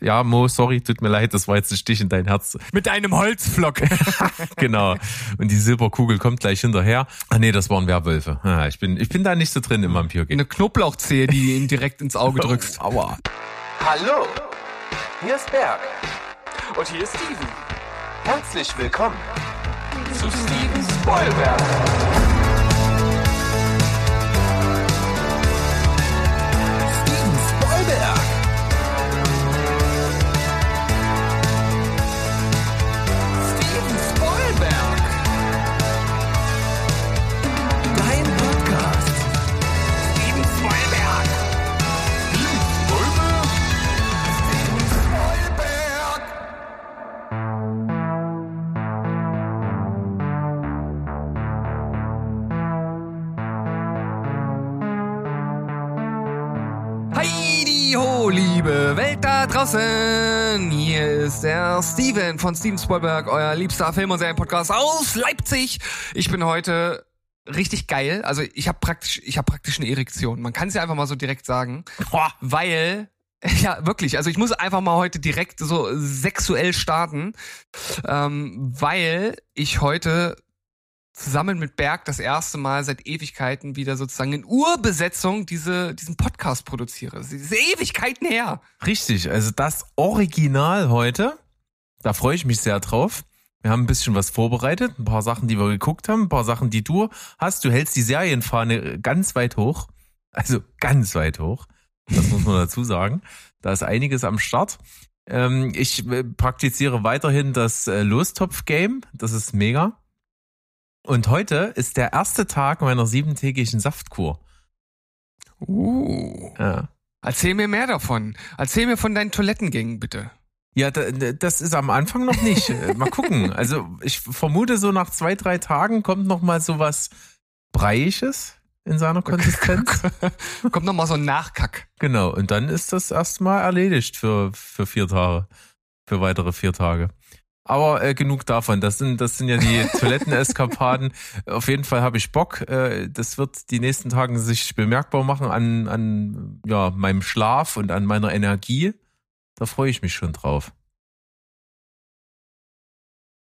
Ja, Mo, sorry, tut mir leid, das war jetzt ein Stich in dein Herz. Mit einem Holzflock. genau. Und die Silberkugel kommt gleich hinterher. Ah nee, das waren Werwölfe. Ah, ich bin, ich bin da nicht so drin im Vampir. Eine Knoblauchzehe, die du ihm direkt ins Auge drückst. Aua. Hallo, hier ist Berg. Und hier ist Steven. Herzlich willkommen zu Steven Spoilberg. Da draußen. Hier ist der Steven von Steven Spielberg, euer liebster Film- und Serienpodcast aus Leipzig. Ich bin heute richtig geil. Also ich habe praktisch, ich habe praktisch eine Erektion. Man kann es ja einfach mal so direkt sagen, weil ja, wirklich. Also ich muss einfach mal heute direkt so sexuell starten, ähm, weil ich heute zusammen mit Berg das erste Mal seit Ewigkeiten wieder sozusagen in Urbesetzung diese, diesen Podcast produziere. Das Ewigkeiten her. Richtig, also das Original heute, da freue ich mich sehr drauf. Wir haben ein bisschen was vorbereitet, ein paar Sachen, die wir geguckt haben, ein paar Sachen, die du hast. Du hältst die Serienfahne ganz weit hoch, also ganz weit hoch. Das muss man dazu sagen. Da ist einiges am Start. Ähm, ich äh, praktiziere weiterhin das äh, Lostopf-Game. Das ist mega. Und heute ist der erste Tag meiner siebentägigen Saftkur. Uh. Ja. Erzähl mir mehr davon. Erzähl mir von deinen Toilettengängen, bitte. Ja, da- da- das ist am Anfang noch nicht. Äh, mal gucken. Also ich vermute, so nach zwei, drei Tagen kommt noch mal so was Breiiges in seiner Konsistenz. Kommt noch mal so ein Nachkack. genau. Und dann ist das erstmal erledigt für, für vier Tage. Für weitere vier Tage. Aber äh, genug davon. Das sind, das sind ja die Toiletteneskapaden. Auf jeden Fall habe ich Bock. Äh, das wird die nächsten Tagen sich bemerkbar machen an, an ja, meinem Schlaf und an meiner Energie. Da freue ich mich schon drauf.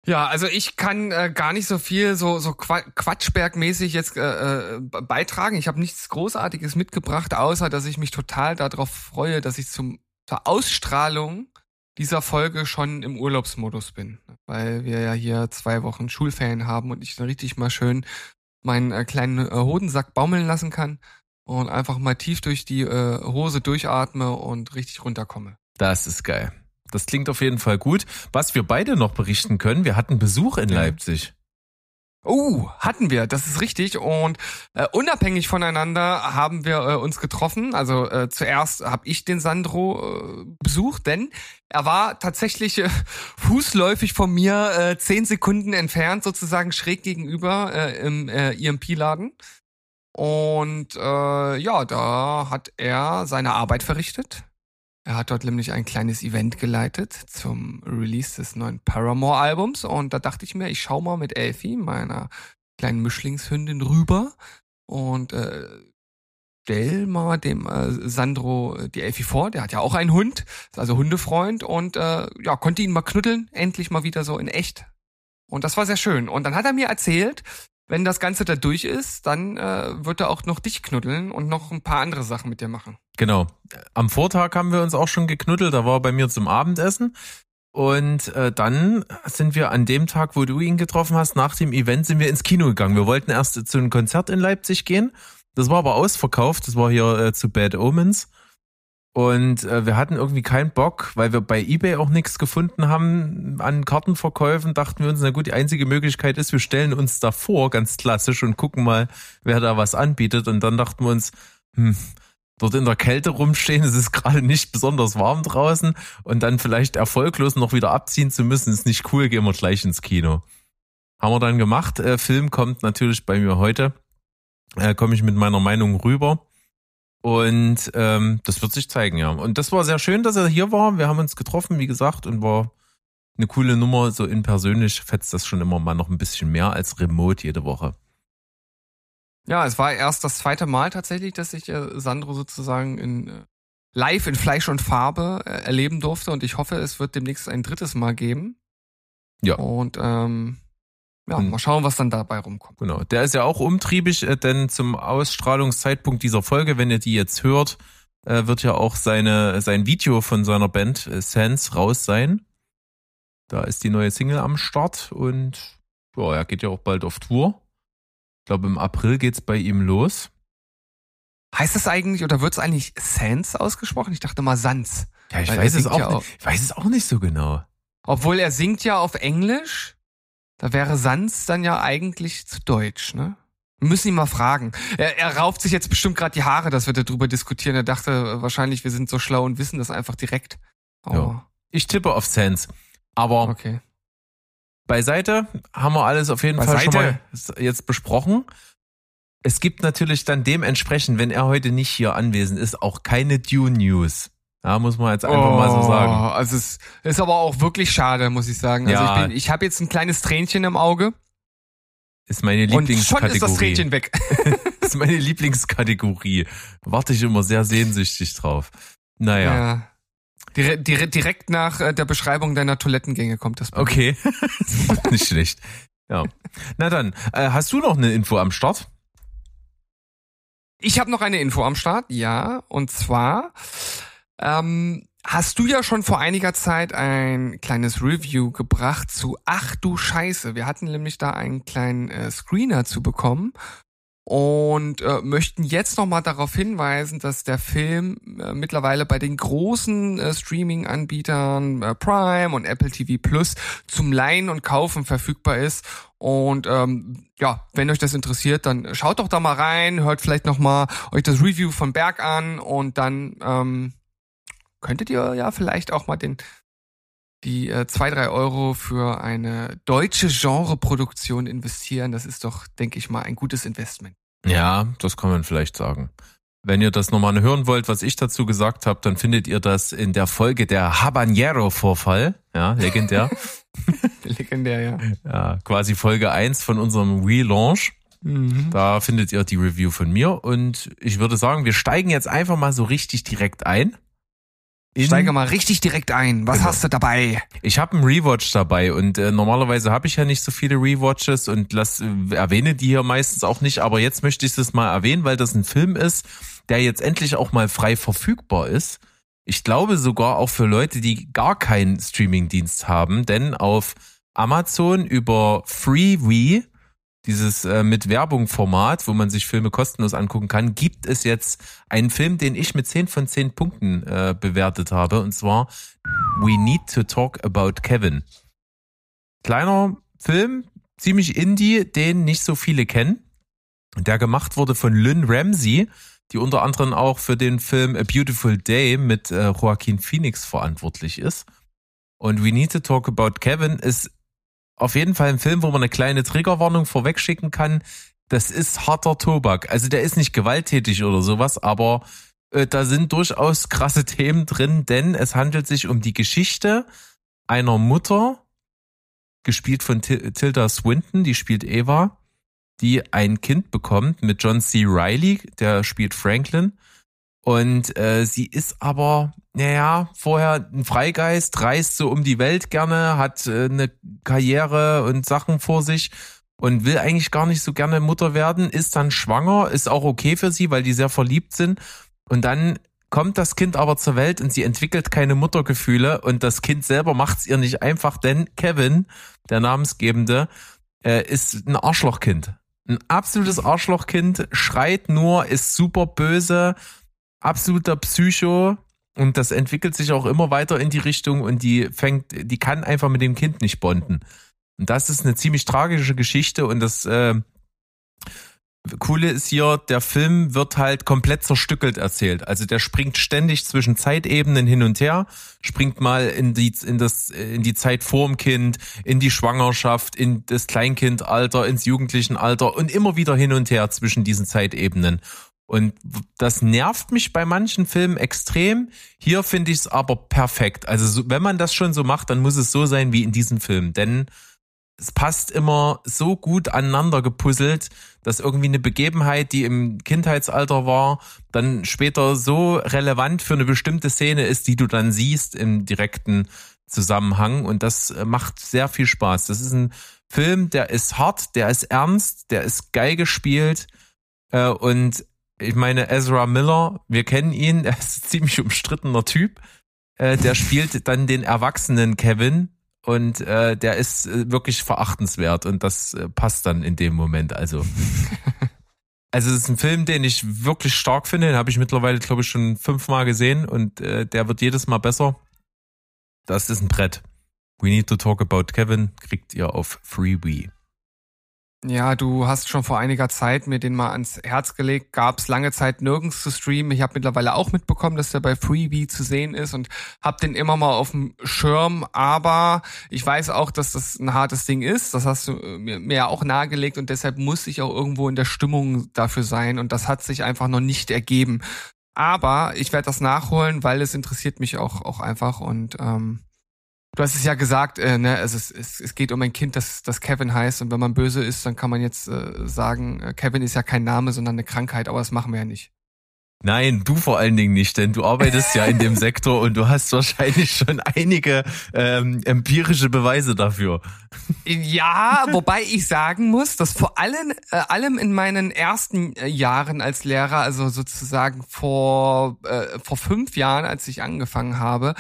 Ja, also ich kann äh, gar nicht so viel so so Qua Quatschbergmäßig jetzt äh, äh, beitragen. Ich habe nichts Großartiges mitgebracht, außer dass ich mich total darauf freue, dass ich zum zur Ausstrahlung dieser Folge schon im Urlaubsmodus bin, weil wir ja hier zwei Wochen Schulferien haben und ich dann richtig mal schön meinen äh, kleinen äh, Hodensack baumeln lassen kann und einfach mal tief durch die äh, Hose durchatme und richtig runterkomme. Das ist geil. Das klingt auf jeden Fall gut. Was wir beide noch berichten können, wir hatten Besuch in Ja. Leipzig. Oh, hatten wir, das ist richtig. Und äh, unabhängig voneinander haben wir äh, uns getroffen. Also äh, zuerst habe ich den Sandro äh, besucht, denn er war tatsächlich äh, fußläufig von mir äh, zehn Sekunden entfernt, sozusagen schräg gegenüber äh, im äh, EMP-Laden. Und äh, ja, da hat er seine Arbeit verrichtet. Er hat dort nämlich ein kleines Event geleitet zum Release des neuen Paramore-Albums. Und da dachte ich mir, ich schau mal mit Elfie, meiner kleinen Mischlingshündin, rüber und äh, stell mal dem äh, Sandro äh, die Elfie vor. Der hat ja auch einen Hund, ist also Hundefreund und äh, ja, konnte ihn mal knuddeln, endlich mal wieder so in echt. Und das war sehr schön. Und dann hat er mir erzählt, wenn das Ganze da durch ist, dann äh, wird er auch noch dich knuddeln und noch ein paar andere Sachen mit dir machen. Genau. Am Vortag haben wir uns auch schon geknuddelt. Da war er bei mir zum Abendessen. Und äh, dann sind wir an dem Tag, wo du ihn getroffen hast, nach dem Event sind wir ins Kino gegangen. Wir wollten erst zu einem Konzert in Leipzig gehen. Das war aber ausverkauft. Das war hier äh, zu Bad Omens. Und äh, wir hatten irgendwie keinen Bock, weil wir bei eBay auch nichts gefunden haben an Kartenverkäufen. Dachten wir uns, na gut, die einzige Möglichkeit ist, wir stellen uns davor, ganz klassisch, und gucken mal, wer da was anbietet. Und dann dachten wir uns, hm, dort in der Kälte rumstehen, es ist gerade nicht besonders warm draußen und dann vielleicht erfolglos noch wieder abziehen zu müssen, ist nicht cool, gehen wir gleich ins Kino. Haben wir dann gemacht. Äh, Film kommt natürlich bei mir heute. Äh, Komme ich mit meiner Meinung rüber. Und ähm, das wird sich zeigen, ja. Und das war sehr schön, dass er hier war. Wir haben uns getroffen, wie gesagt, und war eine coole Nummer. So in persönlich fetzt das schon immer mal noch ein bisschen mehr als remote jede Woche. Ja, es war erst das zweite Mal tatsächlich, dass ich äh, Sandro sozusagen in, äh, live in Fleisch und Farbe äh, erleben durfte und ich hoffe, es wird demnächst ein drittes Mal geben. Ja. Und ähm, ja, Hm. mal schauen, was dann dabei rumkommt. Genau. Der ist ja auch umtriebig, äh, denn zum Ausstrahlungszeitpunkt dieser Folge, wenn ihr die jetzt hört, äh, wird ja auch seine, sein Video von seiner Band äh, Sense raus sein. Da ist die neue Single am Start und ja, er geht ja auch bald auf Tour. Ich glaube, im April geht's bei ihm los. Heißt es eigentlich oder wird es eigentlich Sans ausgesprochen? Ich dachte mal Sans. Ja, ich Weil weiß es auch, ja nicht- auch- ich weiß es auch nicht so genau. Obwohl er singt ja auf Englisch. Da wäre Sans dann ja eigentlich zu Deutsch, ne? Wir müssen ihn mal fragen. Er, er rauft sich jetzt bestimmt gerade die Haare, dass wir darüber diskutieren. Er dachte äh, wahrscheinlich, wir sind so schlau und wissen das einfach direkt. Oh, Ja. Ich tippe auf Sense. Aber okay. beiseite haben wir alles auf jeden Fall schon Beiseite. mal jetzt besprochen. Es gibt natürlich dann dementsprechend, wenn er heute nicht hier anwesend ist, auch keine Dune News. Ja, muss man jetzt einfach mal so sagen. Oh, Also es ist aber auch wirklich schade, muss ich sagen. Also Ja. ich, bin, ich habe jetzt ein kleines Tränchen im Auge Ist meine und schon Lieblingskategorie. ist das Tränchen weg. ist meine Lieblingskategorie. Warte ich immer sehr sehnsüchtig drauf. Naja, Ja. Dire dire direkt nach äh, der Beschreibung deiner Toilettengänge kommt das. mir. okay. ist nicht schlecht. Ja. Na dann, äh, hast du noch eine Info am Start? Ich habe noch eine Info am Start, ja. Und zwar ähm, hast du ja schon vor einiger Zeit ein kleines Review gebracht zu Ach du Scheiße. Wir hatten nämlich da einen kleinen äh, Screener zu bekommen und äh, möchten jetzt nochmal darauf hinweisen, dass der Film äh, mittlerweile bei den großen äh, Streaming-Anbietern äh, Prime und Apple TV Plus zum Leihen und Kaufen verfügbar ist. Und ähm, ja, wenn euch das interessiert, dann schaut doch da mal rein, hört vielleicht nochmal euch das Review von Berg an und dann ähm, könntet ihr ja vielleicht auch mal den die äh, zwei, drei Euro für eine deutsche Genreproduktion investieren. Das ist doch, denke ich mal, ein gutes Investment. Ja, das kann man vielleicht sagen. Wenn ihr das nochmal hören wollt, was ich dazu gesagt habe, dann findet ihr das in der Folge der Habanero-Vorfall. Ja, legendär. Legendär, ja. ja, quasi Folge 1 von unserem Relaunch. Mhm. Da findet ihr die Review von mir und ich würde sagen, wir steigen jetzt einfach mal so richtig direkt ein. In- Steige mal richtig direkt ein. Was Genau. hast du dabei? Ich habe einen Rewatch dabei und äh, normalerweise habe ich ja nicht so viele Rewatches und lass, äh, erwähne die hier meistens auch nicht, aber jetzt möchte ich das mal erwähnen, weil das ein Film ist, der jetzt endlich auch mal frei verfügbar ist. Ich glaube sogar auch für Leute, die gar keinen Streamingdienst haben, denn auf Amazon über Freevee, dieses äh, mit Werbung Format, wo man sich Filme kostenlos angucken kann, gibt es jetzt einen Film, den ich mit 10 von 10 Punkten äh, bewertet habe und zwar We Need to Talk About Kevin. Kleiner Film, ziemlich indie, den nicht so viele kennen. Der gemacht wurde von Lynn Ramsey, die unter anderem auch für den Film A Beautiful Day mit äh, Joaquin Phoenix verantwortlich ist. Und We Need to Talk About Kevin ist auf jeden Fall ein Film, wo man eine kleine Triggerwarnung vorwegschicken kann. Das ist harter Tobak. Also der ist nicht gewalttätig oder sowas, aber äh, da sind durchaus krasse Themen drin, denn es handelt sich um die Geschichte einer Mutter, gespielt von Til- Tilda Swinton, die spielt Eva, die ein Kind bekommt mit John C. Riley, der spielt Franklin. Und äh, sie ist aber, naja, vorher ein Freigeist, reist so um die Welt gerne, hat äh, eine Karriere und Sachen vor sich und will eigentlich gar nicht so gerne Mutter werden, ist dann schwanger, ist auch okay für sie, weil die sehr verliebt sind. Und dann kommt das Kind aber zur Welt und sie entwickelt keine Muttergefühle und das Kind selber macht's ihr nicht einfach, denn Kevin, der Namensgebende, äh, ist ein Arschlochkind. Ein absolutes Arschlochkind, schreit nur, ist super böse, absoluter Psycho und das entwickelt sich auch immer weiter in die Richtung und die fängt, die kann einfach mit dem Kind nicht bonden. Und das ist eine ziemlich tragische Geschichte und das äh, Coole ist hier, der Film wird halt komplett zerstückelt erzählt. Also der springt ständig zwischen Zeitebenen hin und her, springt mal in die, in das, in die Zeit vorm Kind, in die Schwangerschaft, in das Kleinkindalter, ins Jugendlichenalter und immer wieder hin und her zwischen diesen Zeitebenen. Und das nervt mich bei manchen Filmen extrem. Hier finde ich es aber perfekt. Also so, wenn man das schon so macht, dann muss es so sein wie in diesem Film. Denn es passt immer so gut aneinander gepuzzelt, dass irgendwie eine Begebenheit, die im Kindheitsalter war, dann später so relevant für eine bestimmte Szene ist, die du dann siehst im direkten Zusammenhang. Und das äh, macht sehr viel Spaß. Das ist ein Film, der ist hart, der ist ernst, der ist geil gespielt. Äh, Und ich meine, Ezra Miller, wir kennen ihn, er ist ein ziemlich umstrittener Typ. Äh, Der spielt dann den erwachsenen Kevin und äh, der ist äh, wirklich verachtenswert und das äh, passt dann in dem Moment. Also, also es ist ein Film, den ich wirklich stark finde. Den habe ich mittlerweile, glaube ich, schon fünfmal gesehen und äh, der wird jedes Mal besser. Das ist ein Brett. We need to talk about Kevin kriegt ihr auf Freebie. Ja, du hast schon vor einiger Zeit mir den mal ans Herz gelegt. Gab es lange Zeit nirgends zu streamen. Ich habe mittlerweile auch mitbekommen, dass der bei Freebie zu sehen ist und habe den immer mal auf dem Schirm. Aber ich weiß auch, dass das ein hartes Ding ist. Das hast du äh, mir, mir ja auch nahegelegt und deshalb muss ich auch irgendwo in der Stimmung dafür sein. Und das hat sich einfach noch nicht ergeben. Aber ich werde das nachholen, weil es interessiert mich auch, auch einfach und ähm, Du hast es ja gesagt, äh, ne, also es, es, es geht um ein Kind, das, das Kevin heißt. Und wenn man böse ist, dann kann man jetzt äh, sagen, äh, Kevin ist ja kein Name, sondern eine Krankheit, aber das machen wir ja nicht. Nein, du vor allen Dingen nicht, denn du arbeitest ja in dem Sektor und du hast wahrscheinlich schon einige ähm, empirische Beweise dafür. Ja, wobei ich sagen muss, dass vor allem, äh, allem in meinen ersten äh, Jahren als Lehrer, also sozusagen vor, äh, vor fünf Jahren, als ich angefangen habe,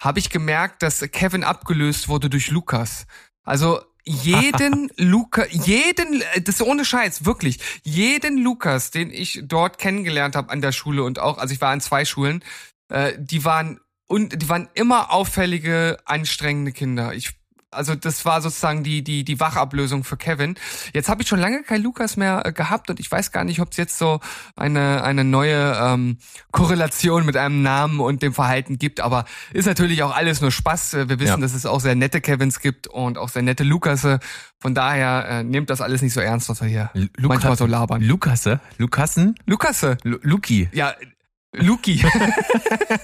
habe ich gemerkt, dass Kevin abgelöst wurde durch Lukas. Also jeden Luca, jeden, das ist ohne Scheiß, wirklich, jeden Lukas, den ich dort kennengelernt habe an der Schule und auch, also ich war an zwei Schulen, äh, die waren und die waren immer auffällige, anstrengende Kinder. Ich also das war sozusagen die die die Wachablösung für Kevin. Jetzt habe ich schon lange kein Lukas mehr äh, gehabt und ich weiß gar nicht, ob es jetzt so eine eine neue ähm, Korrelation mit einem Namen und dem Verhalten gibt. Aber ist natürlich auch alles nur Spaß. Äh, Wir wissen, Ja. dass es auch sehr nette Kevins gibt und auch sehr nette Lukasse. Von daher äh, nehmt das alles nicht so ernst, was wir hier Lu- manchmal so labern. Lukasse? Lukassen? Lukasse, Lu Luki, ja. Luki.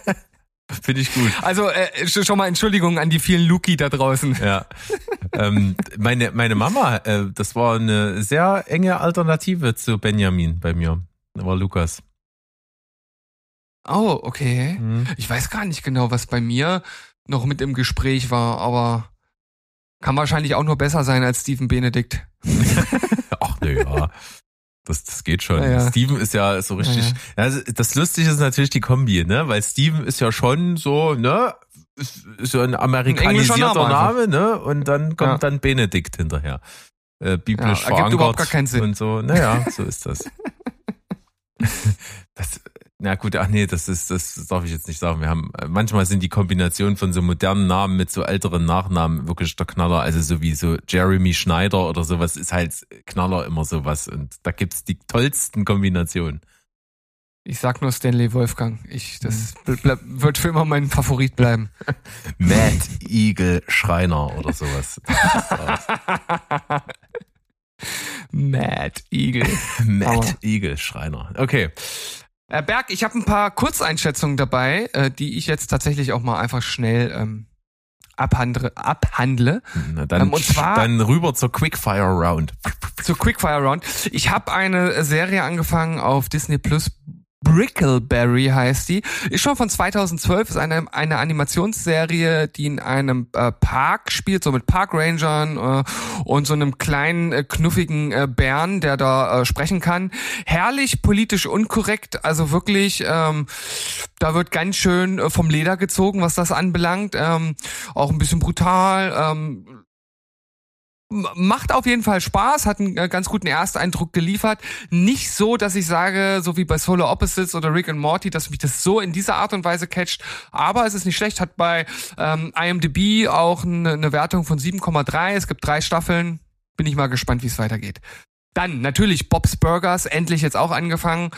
finde ich gut. Also äh, sch- schon mal Entschuldigung an die vielen Luki da draußen. Ja. ähm, meine, meine Mama, äh, das war eine sehr enge Alternative zu Benjamin bei mir. Das war Lukas. Oh, okay. Mhm. Ich weiß gar nicht genau, was bei mir noch mit im Gespräch war, aber kann wahrscheinlich auch nur besser sein als Steven Benedict. Ach, na ja. Das, das geht schon. Ja, ja. Steven ist ja so richtig. Ja, Ja, also das Lustige ist natürlich die Kombi, ne? Weil Steven ist ja schon so, ne? Ist, ist ja ein amerikanisierter englischer Name, ne? Und dann kommt dann Benedikt hinterher. Äh, biblisch Ja, verankert überhaupt gar keinen Sinn. und so. Naja, so ist das. das. Na gut, ach nee, das ist, das darf ich jetzt nicht sagen. Wir haben, äh, manchmal sind die Kombinationen von so modernen Namen mit so älteren Nachnamen wirklich der Knaller. Also so wie so Jeremy Schneider oder sowas ist halt Knaller immer sowas. Und da gibt's die tollsten Kombinationen. Ich sag nur Stanley Wolfgang. Ich, das ble- wird für immer mein Favorit bleiben. Mad Eagle Schreiner oder sowas. Mad Eagle. Mad Eagle Schreiner. Okay. Äh, Berg, ich habe ein paar Kurzeinschätzungen dabei, äh, die ich jetzt tatsächlich auch mal einfach schnell ähm, abhandle. abhandle. Na, dann, Ähm, und zwar- dann rüber zur Quickfire Round. Zur Quickfire Round. Ich habe eine Serie angefangen auf Disney Plus. Brickleberry heißt die. Ist schon von 2012, ist eine, eine Animationsserie, die in einem äh, Park spielt, so mit Parkrangern äh, und so einem kleinen, äh, knuffigen äh, Bären, der da äh, sprechen kann. Herrlich politisch unkorrekt, also wirklich, ähm, da wird ganz schön äh, vom Leder gezogen, was das anbelangt. Ähm, auch ein bisschen brutal, ähm, macht auf jeden Fall Spaß, hat einen äh, ganz guten Ersteindruck geliefert. Nicht so, dass ich sage, so wie bei Solar Opposites oder Rick and Morty, dass mich das so in dieser Art und Weise catcht. Aber es ist nicht schlecht, hat bei ähm, IMDb auch eine, eine Wertung von 7,3. Es gibt drei Staffeln. Bin ich mal gespannt, wie es weitergeht. Dann natürlich Bob's Burgers, endlich jetzt auch angefangen.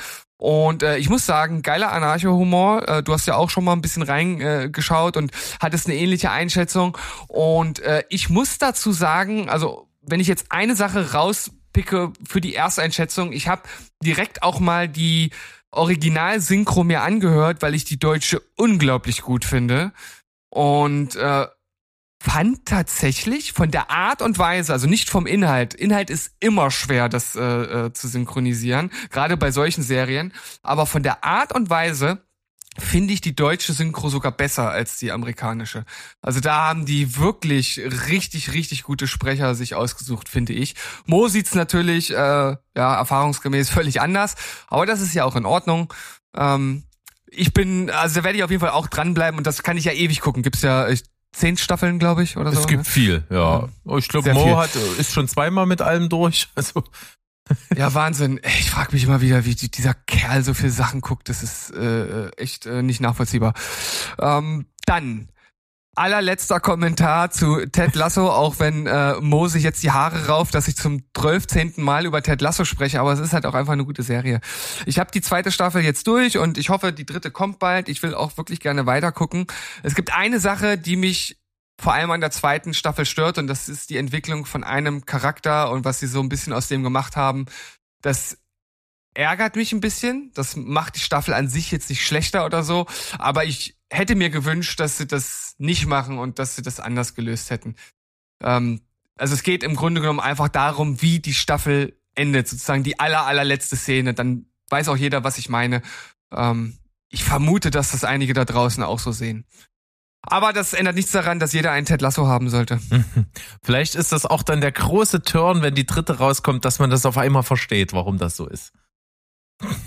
Und äh, ich muss sagen, geiler Anarcho-Humor. Äh, du hast ja auch schon mal ein bisschen reingeschaut äh, und hattest eine ähnliche Einschätzung. Und äh, ich muss dazu sagen, also wenn ich jetzt eine Sache rauspicke für die Ersteinschätzung, ich habe direkt auch mal die Original-Synchro mir angehört, weil ich die deutsche unglaublich gut finde. Und äh, fand tatsächlich von der Art und Weise, also nicht vom Inhalt, Inhalt ist immer schwer, das äh, äh, zu synchronisieren, gerade bei solchen Serien, aber von der Art und Weise finde ich die deutsche Synchro sogar besser als die amerikanische. Also da haben die wirklich richtig, richtig gute Sprecher sich ausgesucht, finde ich. Mo sieht's natürlich, äh, ja, erfahrungsgemäß völlig anders, aber das ist ja auch in Ordnung. Ähm, ich bin, also da werde ich auf jeden Fall auch dranbleiben und das kann ich ja ewig gucken. Gibt's ja ich, zehn Staffeln, glaube ich, oder so. Es gibt ne? viel, ja. Ich glaube, viel. Mo hat, ist schon zweimal mit allem durch. Also Ja, Wahnsinn. Ich frage mich immer wieder, wie die, dieser Kerl so viel Sachen guckt. Das ist äh, echt äh, nicht nachvollziehbar. Ähm, dann allerletzter Kommentar zu Ted Lasso, auch wenn äh, Mo sich jetzt die Haare rauft, dass ich zum zwölfzehnten Mal über Ted Lasso spreche, aber es ist halt auch einfach eine gute Serie. Ich habe die zweite Staffel jetzt durch und ich hoffe, die dritte kommt bald. Ich will auch wirklich gerne weitergucken. Es gibt eine Sache, die mich vor allem an der zweiten Staffel stört und das ist die Entwicklung von einem Charakter und was sie so ein bisschen aus dem gemacht haben. Das ärgert mich ein bisschen. Das macht die Staffel an sich jetzt nicht schlechter oder so, aber ich hätte mir gewünscht, dass sie das nicht machen und dass sie das anders gelöst hätten. Ähm, also es geht im Grunde genommen einfach darum, wie die Staffel endet, sozusagen die aller allerletzte Szene. Dann weiß auch jeder, was ich meine. Ähm, ich vermute, dass das einige da draußen auch so sehen. Aber das ändert nichts daran, dass jeder einen Ted Lasso haben sollte. vielleicht ist das auch dann der große Turn, wenn die dritte rauskommt, dass man das auf einmal versteht, warum das so ist.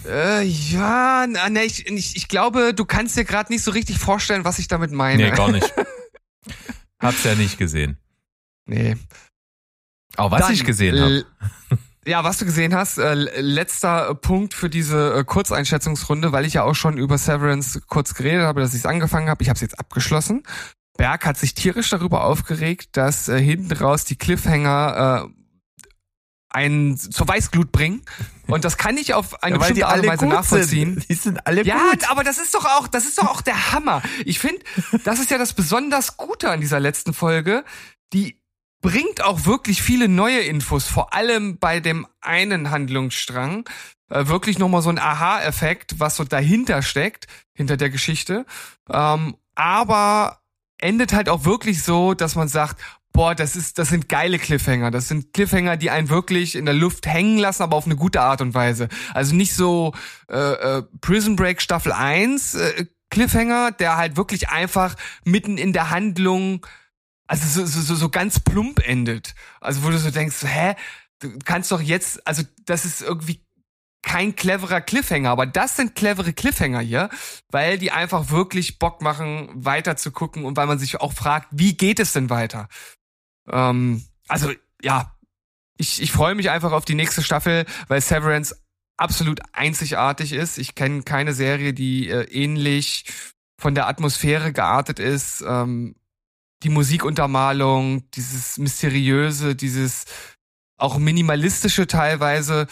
Äh, ja, na, ne, ich, ich, ich glaube, du kannst dir gerade nicht so richtig vorstellen, was ich damit meine. Nee, gar nicht. Hab's ja nicht gesehen. Nee. Aber was Dann, ich gesehen habe. Ja, was du gesehen hast, äh, letzter äh, Punkt für diese äh, Kurzeinschätzungsrunde, weil ich ja auch schon über Severance kurz geredet habe, dass ich es angefangen habe. Ich habe es jetzt abgeschlossen. Berg hat sich tierisch darüber aufgeregt, dass äh, hinten raus die Cliffhanger äh, einen zur Weißglut bringen. Und das kann ich auf eine Ja, bestimmte Art und Weise nachvollziehen. sind. Die sind alle Ja, gut. aber das ist doch auch, das ist doch auch der Hammer. Ich finde, das ist ja das besonders Gute an dieser letzten Folge. Die bringt auch wirklich viele neue Infos, vor allem bei dem einen Handlungsstrang. Äh, wirklich nochmal so ein Aha-Effekt, was so dahinter steckt, hinter der Geschichte. Ähm, aber endet halt auch wirklich so, dass man sagt, boah, das ist, das sind geile Cliffhanger. Das sind Cliffhanger, die einen wirklich in der Luft hängen lassen, aber auf eine gute Art und Weise. Also nicht so äh, äh, Prison Break Staffel 1 äh, Cliffhanger, der halt wirklich einfach mitten in der Handlung, also so, so, so, ganz plump endet. Also wo du so denkst, hä, du kannst doch jetzt, also das ist irgendwie kein cleverer Cliffhanger, aber das sind clevere Cliffhanger hier, weil die einfach wirklich Bock machen, weiter zu gucken und weil man sich auch fragt, wie geht es denn weiter? Ähm, also ja, ich, ich freue mich einfach auf die nächste Staffel, weil Severance absolut einzigartig ist. Ich kenne keine Serie, die äh, ähnlich von der Atmosphäre geartet ist. Ähm, die Musikuntermalung, dieses mysteriöse, dieses auch minimalistische teilweise.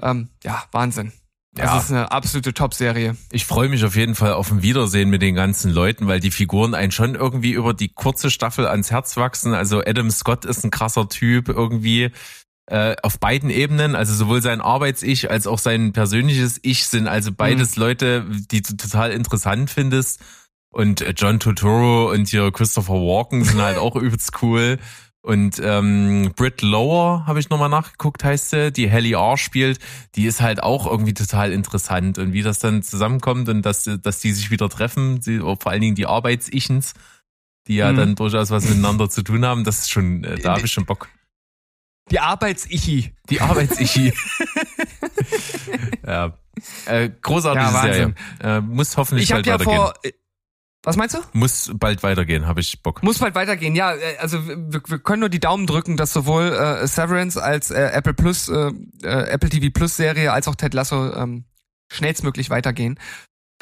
Ähm, ja, Wahnsinn. Das Ja. ist eine absolute Top-Serie. Ich freue mich auf jeden Fall auf ein Wiedersehen mit den ganzen Leuten, weil die Figuren einen schon irgendwie über die kurze Staffel ans Herz wachsen. Also Adam Scott ist ein krasser Typ irgendwie äh, auf beiden Ebenen. Also sowohl sein Arbeits-Ich als auch sein persönliches Ich sind also beides Leute, die du total interessant findest. Und John Turturro und hier Christopher Walken sind halt auch übelst cool. Und ähm, Britt Lower, habe ich nochmal nachgeguckt, heißt sie, die Helly R spielt, die ist halt auch irgendwie total interessant. Und wie das dann zusammenkommt und dass, dass die sich wieder treffen, die, vor allen Dingen die Arbeits-Ichens, die ja Mhm. dann durchaus was miteinander zu tun haben, das ist schon, äh, da habe ich schon Bock. Die Arbeits-Ichi. Die Arbeits-Ichi. ja. Äh, großartige Ja. Serie. Äh, muss hoffentlich Ich bald ja weitergehen. vor. Was meinst du? Muss bald weitergehen, habe ich Bock. Muss bald weitergehen. Ja, äh, also wir, wir können nur die Daumen drücken, dass sowohl äh, Severance als äh, Apple Plus, äh, äh, Apple TV Plus Serie als auch Ted Lasso ähm, schnellstmöglich weitergehen.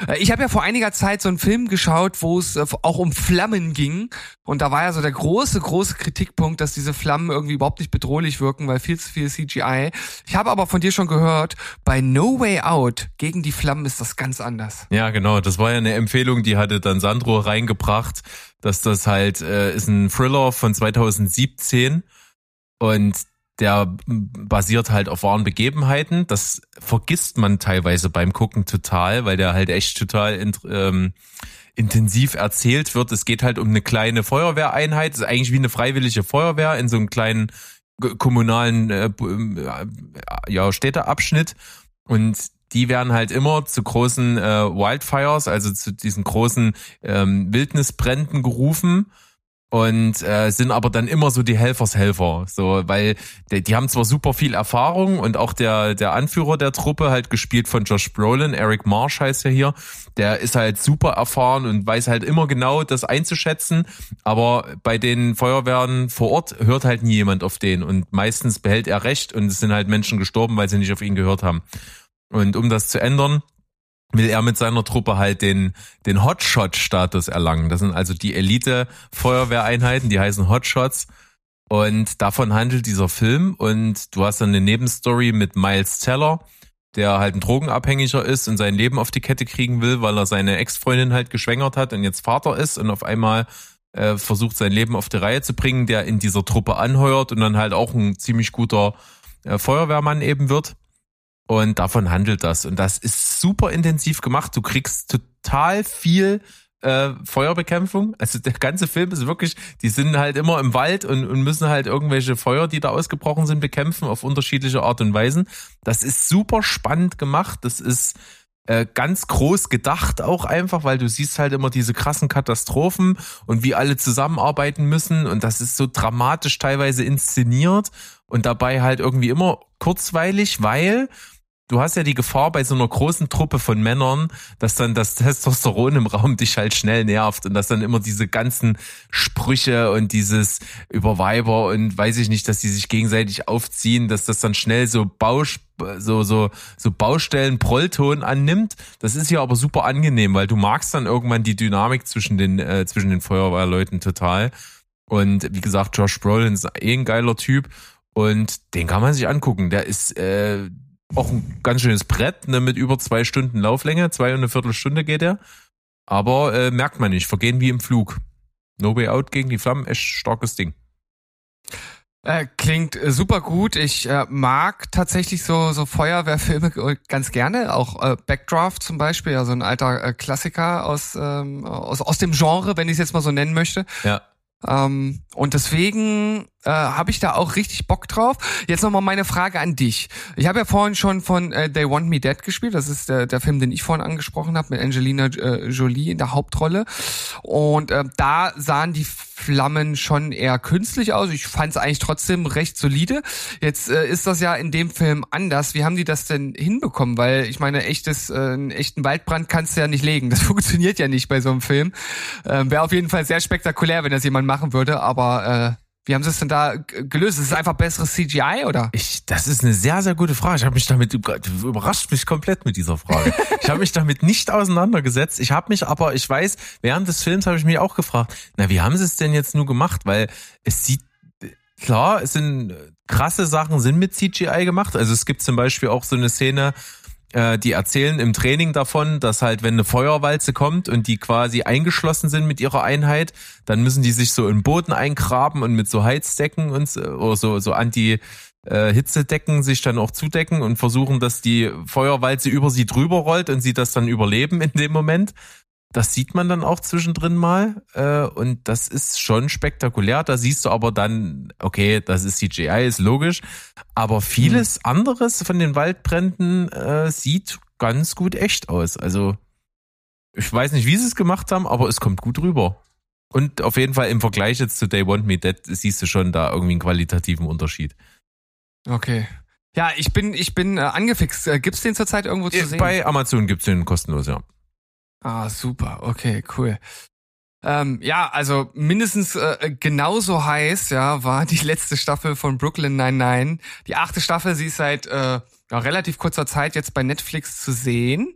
Äh, Ich habe ja vor einiger Zeit so einen Film geschaut, wo es äh, auch um Flammen ging. Und da war ja so der große, große Kritikpunkt, dass diese Flammen irgendwie überhaupt nicht bedrohlich wirken, weil viel zu viel CGI. Ich habe aber von dir schon gehört, bei No Way Out gegen die Flammen ist das ganz anders. Ja, genau. Das war ja eine Empfehlung, die hatte dann Sandro reingebracht, dass das halt äh, ist ein Thriller von 2017 und der basiert halt auf wahren Begebenheiten. Das vergisst man teilweise beim Gucken total, weil der halt echt total int ähm, intensiv erzählt wird. Es geht halt um eine kleine Feuerwehreinheit. Es ist eigentlich wie eine freiwillige Feuerwehr in so einem kleinen kommunalen äh, b- äh, ja, Städteabschnitt. Und die werden halt immer zu großen äh, Wildfires, also zu diesen großen ähm, Wildnisbränden gerufen und äh, sind aber dann immer so die Helfershelfer, so weil die, die haben zwar super viel Erfahrung und auch der der Anführer der Truppe halt gespielt von Josh Brolin, Eric Marsh heißt er hier, der ist halt super erfahren und weiß halt immer genau das einzuschätzen, aber bei den Feuerwehren vor Ort hört halt nie jemand auf den und meistens behält er recht und es sind halt Menschen gestorben, weil sie nicht auf ihn gehört haben. Und um das zu ändern, will er mit seiner Truppe halt den, den Hotshot-Status erlangen. Das sind also die Elite-Feuerwehreinheiten, die heißen Hotshots. Und davon handelt dieser Film. Und du hast dann eine Nebenstory mit Miles Teller, der halt ein Drogenabhängiger ist und sein Leben auf die Kette kriegen will, weil er seine Ex-Freundin halt geschwängert hat und jetzt Vater ist und auf einmal äh, versucht sein Leben auf die Reihe zu bringen, der in dieser Truppe anheuert und dann halt auch ein ziemlich guter äh, Feuerwehrmann eben wird. Und davon handelt das. Und das ist super intensiv gemacht. Du kriegst total viel äh, Feuerbekämpfung. Also der ganze Film ist wirklich, die sind halt immer im Wald und, und müssen halt irgendwelche Feuer, die da ausgebrochen sind, bekämpfen auf unterschiedliche Art und Weisen. Das ist super spannend gemacht. Das ist äh, ganz groß gedacht auch einfach, weil du siehst halt immer diese krassen Katastrophen und wie alle zusammenarbeiten müssen und das ist so dramatisch teilweise inszeniert und dabei halt irgendwie immer kurzweilig, weil du hast ja die Gefahr bei so einer großen Truppe von Männern, dass dann das Testosteron im Raum dich halt schnell nervt und dass dann immer diese ganzen Sprüche und dieses über Weiber und weiß ich nicht, dass die sich gegenseitig aufziehen, dass das dann schnell so Bausch so so so Baustellen Prollton annimmt. Das ist ja aber super angenehm, weil du magst dann irgendwann die Dynamik zwischen den äh, zwischen den Feuerwehrleuten total. Und wie gesagt, Josh Brolin ist eh ein geiler Typ und den kann man sich angucken. Der ist äh, auch ein ganz schönes Brett, ne, mit über zwei Stunden Lauflänge, zwei und eine Viertelstunde geht er. Aber äh, merkt man nicht, vergehen wie im Flug. No Way Out gegen die Flammen, echt starkes Ding. Äh, klingt äh, super gut. Ich äh, mag tatsächlich so so Feuerwehrfilme äh, ganz gerne. Auch äh, Backdraft zum Beispiel, ja so ein alter äh, Klassiker aus ähm, aus aus dem Genre, wenn ich es jetzt mal so nennen möchte. Ja. Ähm, und deswegen äh, habe ich da auch richtig Bock drauf. Jetzt nochmal meine Frage an dich. Ich habe ja vorhin schon von äh, They Want Me Dead gespielt. Das ist der, der Film, den ich vorhin angesprochen habe, mit Angelina äh, Jolie in der Hauptrolle. Und äh, da sahen die Flammen schon eher künstlich aus. Ich fand es eigentlich trotzdem recht solide. Jetzt äh, ist das ja in dem Film anders. Wie haben die das denn hinbekommen? Weil ich meine, echtes, äh, einen echten Waldbrand kannst du ja nicht legen. Das funktioniert ja nicht bei so einem Film. Ähm, Wäre auf jeden Fall sehr spektakulär, wenn das jemand machen würde. Aber äh, wie haben sie es denn da gelöst? Ist es einfach besseres CGI oder? Ich, das ist eine sehr, sehr gute Frage. Ich habe mich damit überrascht mich komplett mit dieser Frage. ich habe mich damit nicht auseinandergesetzt. Ich habe mich aber, ich weiß, während des Films habe ich mich auch gefragt, na, wie haben sie es denn jetzt nur gemacht? Weil es sieht klar, es sind krasse Sachen sind mit CGI gemacht. Also es gibt zum Beispiel auch so eine Szene, äh, die erzählen im Training davon, dass halt, wenn eine Feuerwalze kommt und die quasi eingeschlossen sind mit ihrer Einheit, dann müssen die sich so in den Boden eingraben und mit so Heizdecken und so, oder so, so Anti- äh, sich dann auch zudecken und versuchen, dass die Feuerwalze über sie drüber rollt und sie das dann überleben in dem Moment. Das sieht man dann auch zwischendrin mal äh, und das ist schon spektakulär. Da siehst du aber dann, okay, das ist CGI, ist logisch, aber vieles anderes von den Waldbränden äh, sieht ganz gut echt aus. Also ich weiß nicht, wie sie es gemacht haben, aber es kommt gut rüber. Und auf jeden Fall im Vergleich jetzt zu Day Want Me Dead siehst du schon da irgendwie einen qualitativen Unterschied. Okay. Ja, ich bin, ich bin äh, angefixt. Äh, gibt's den zurzeit irgendwo zu sehen? Bei Amazon gibt's den kostenlos, ja. Ah, super. Okay, cool. Ähm, ja, also mindestens äh, genauso heiß, ja, war die letzte Staffel von Brooklyn 99. Die achte Staffel, sie ist seit äh, ja, relativ kurzer Zeit jetzt bei Netflix zu sehen.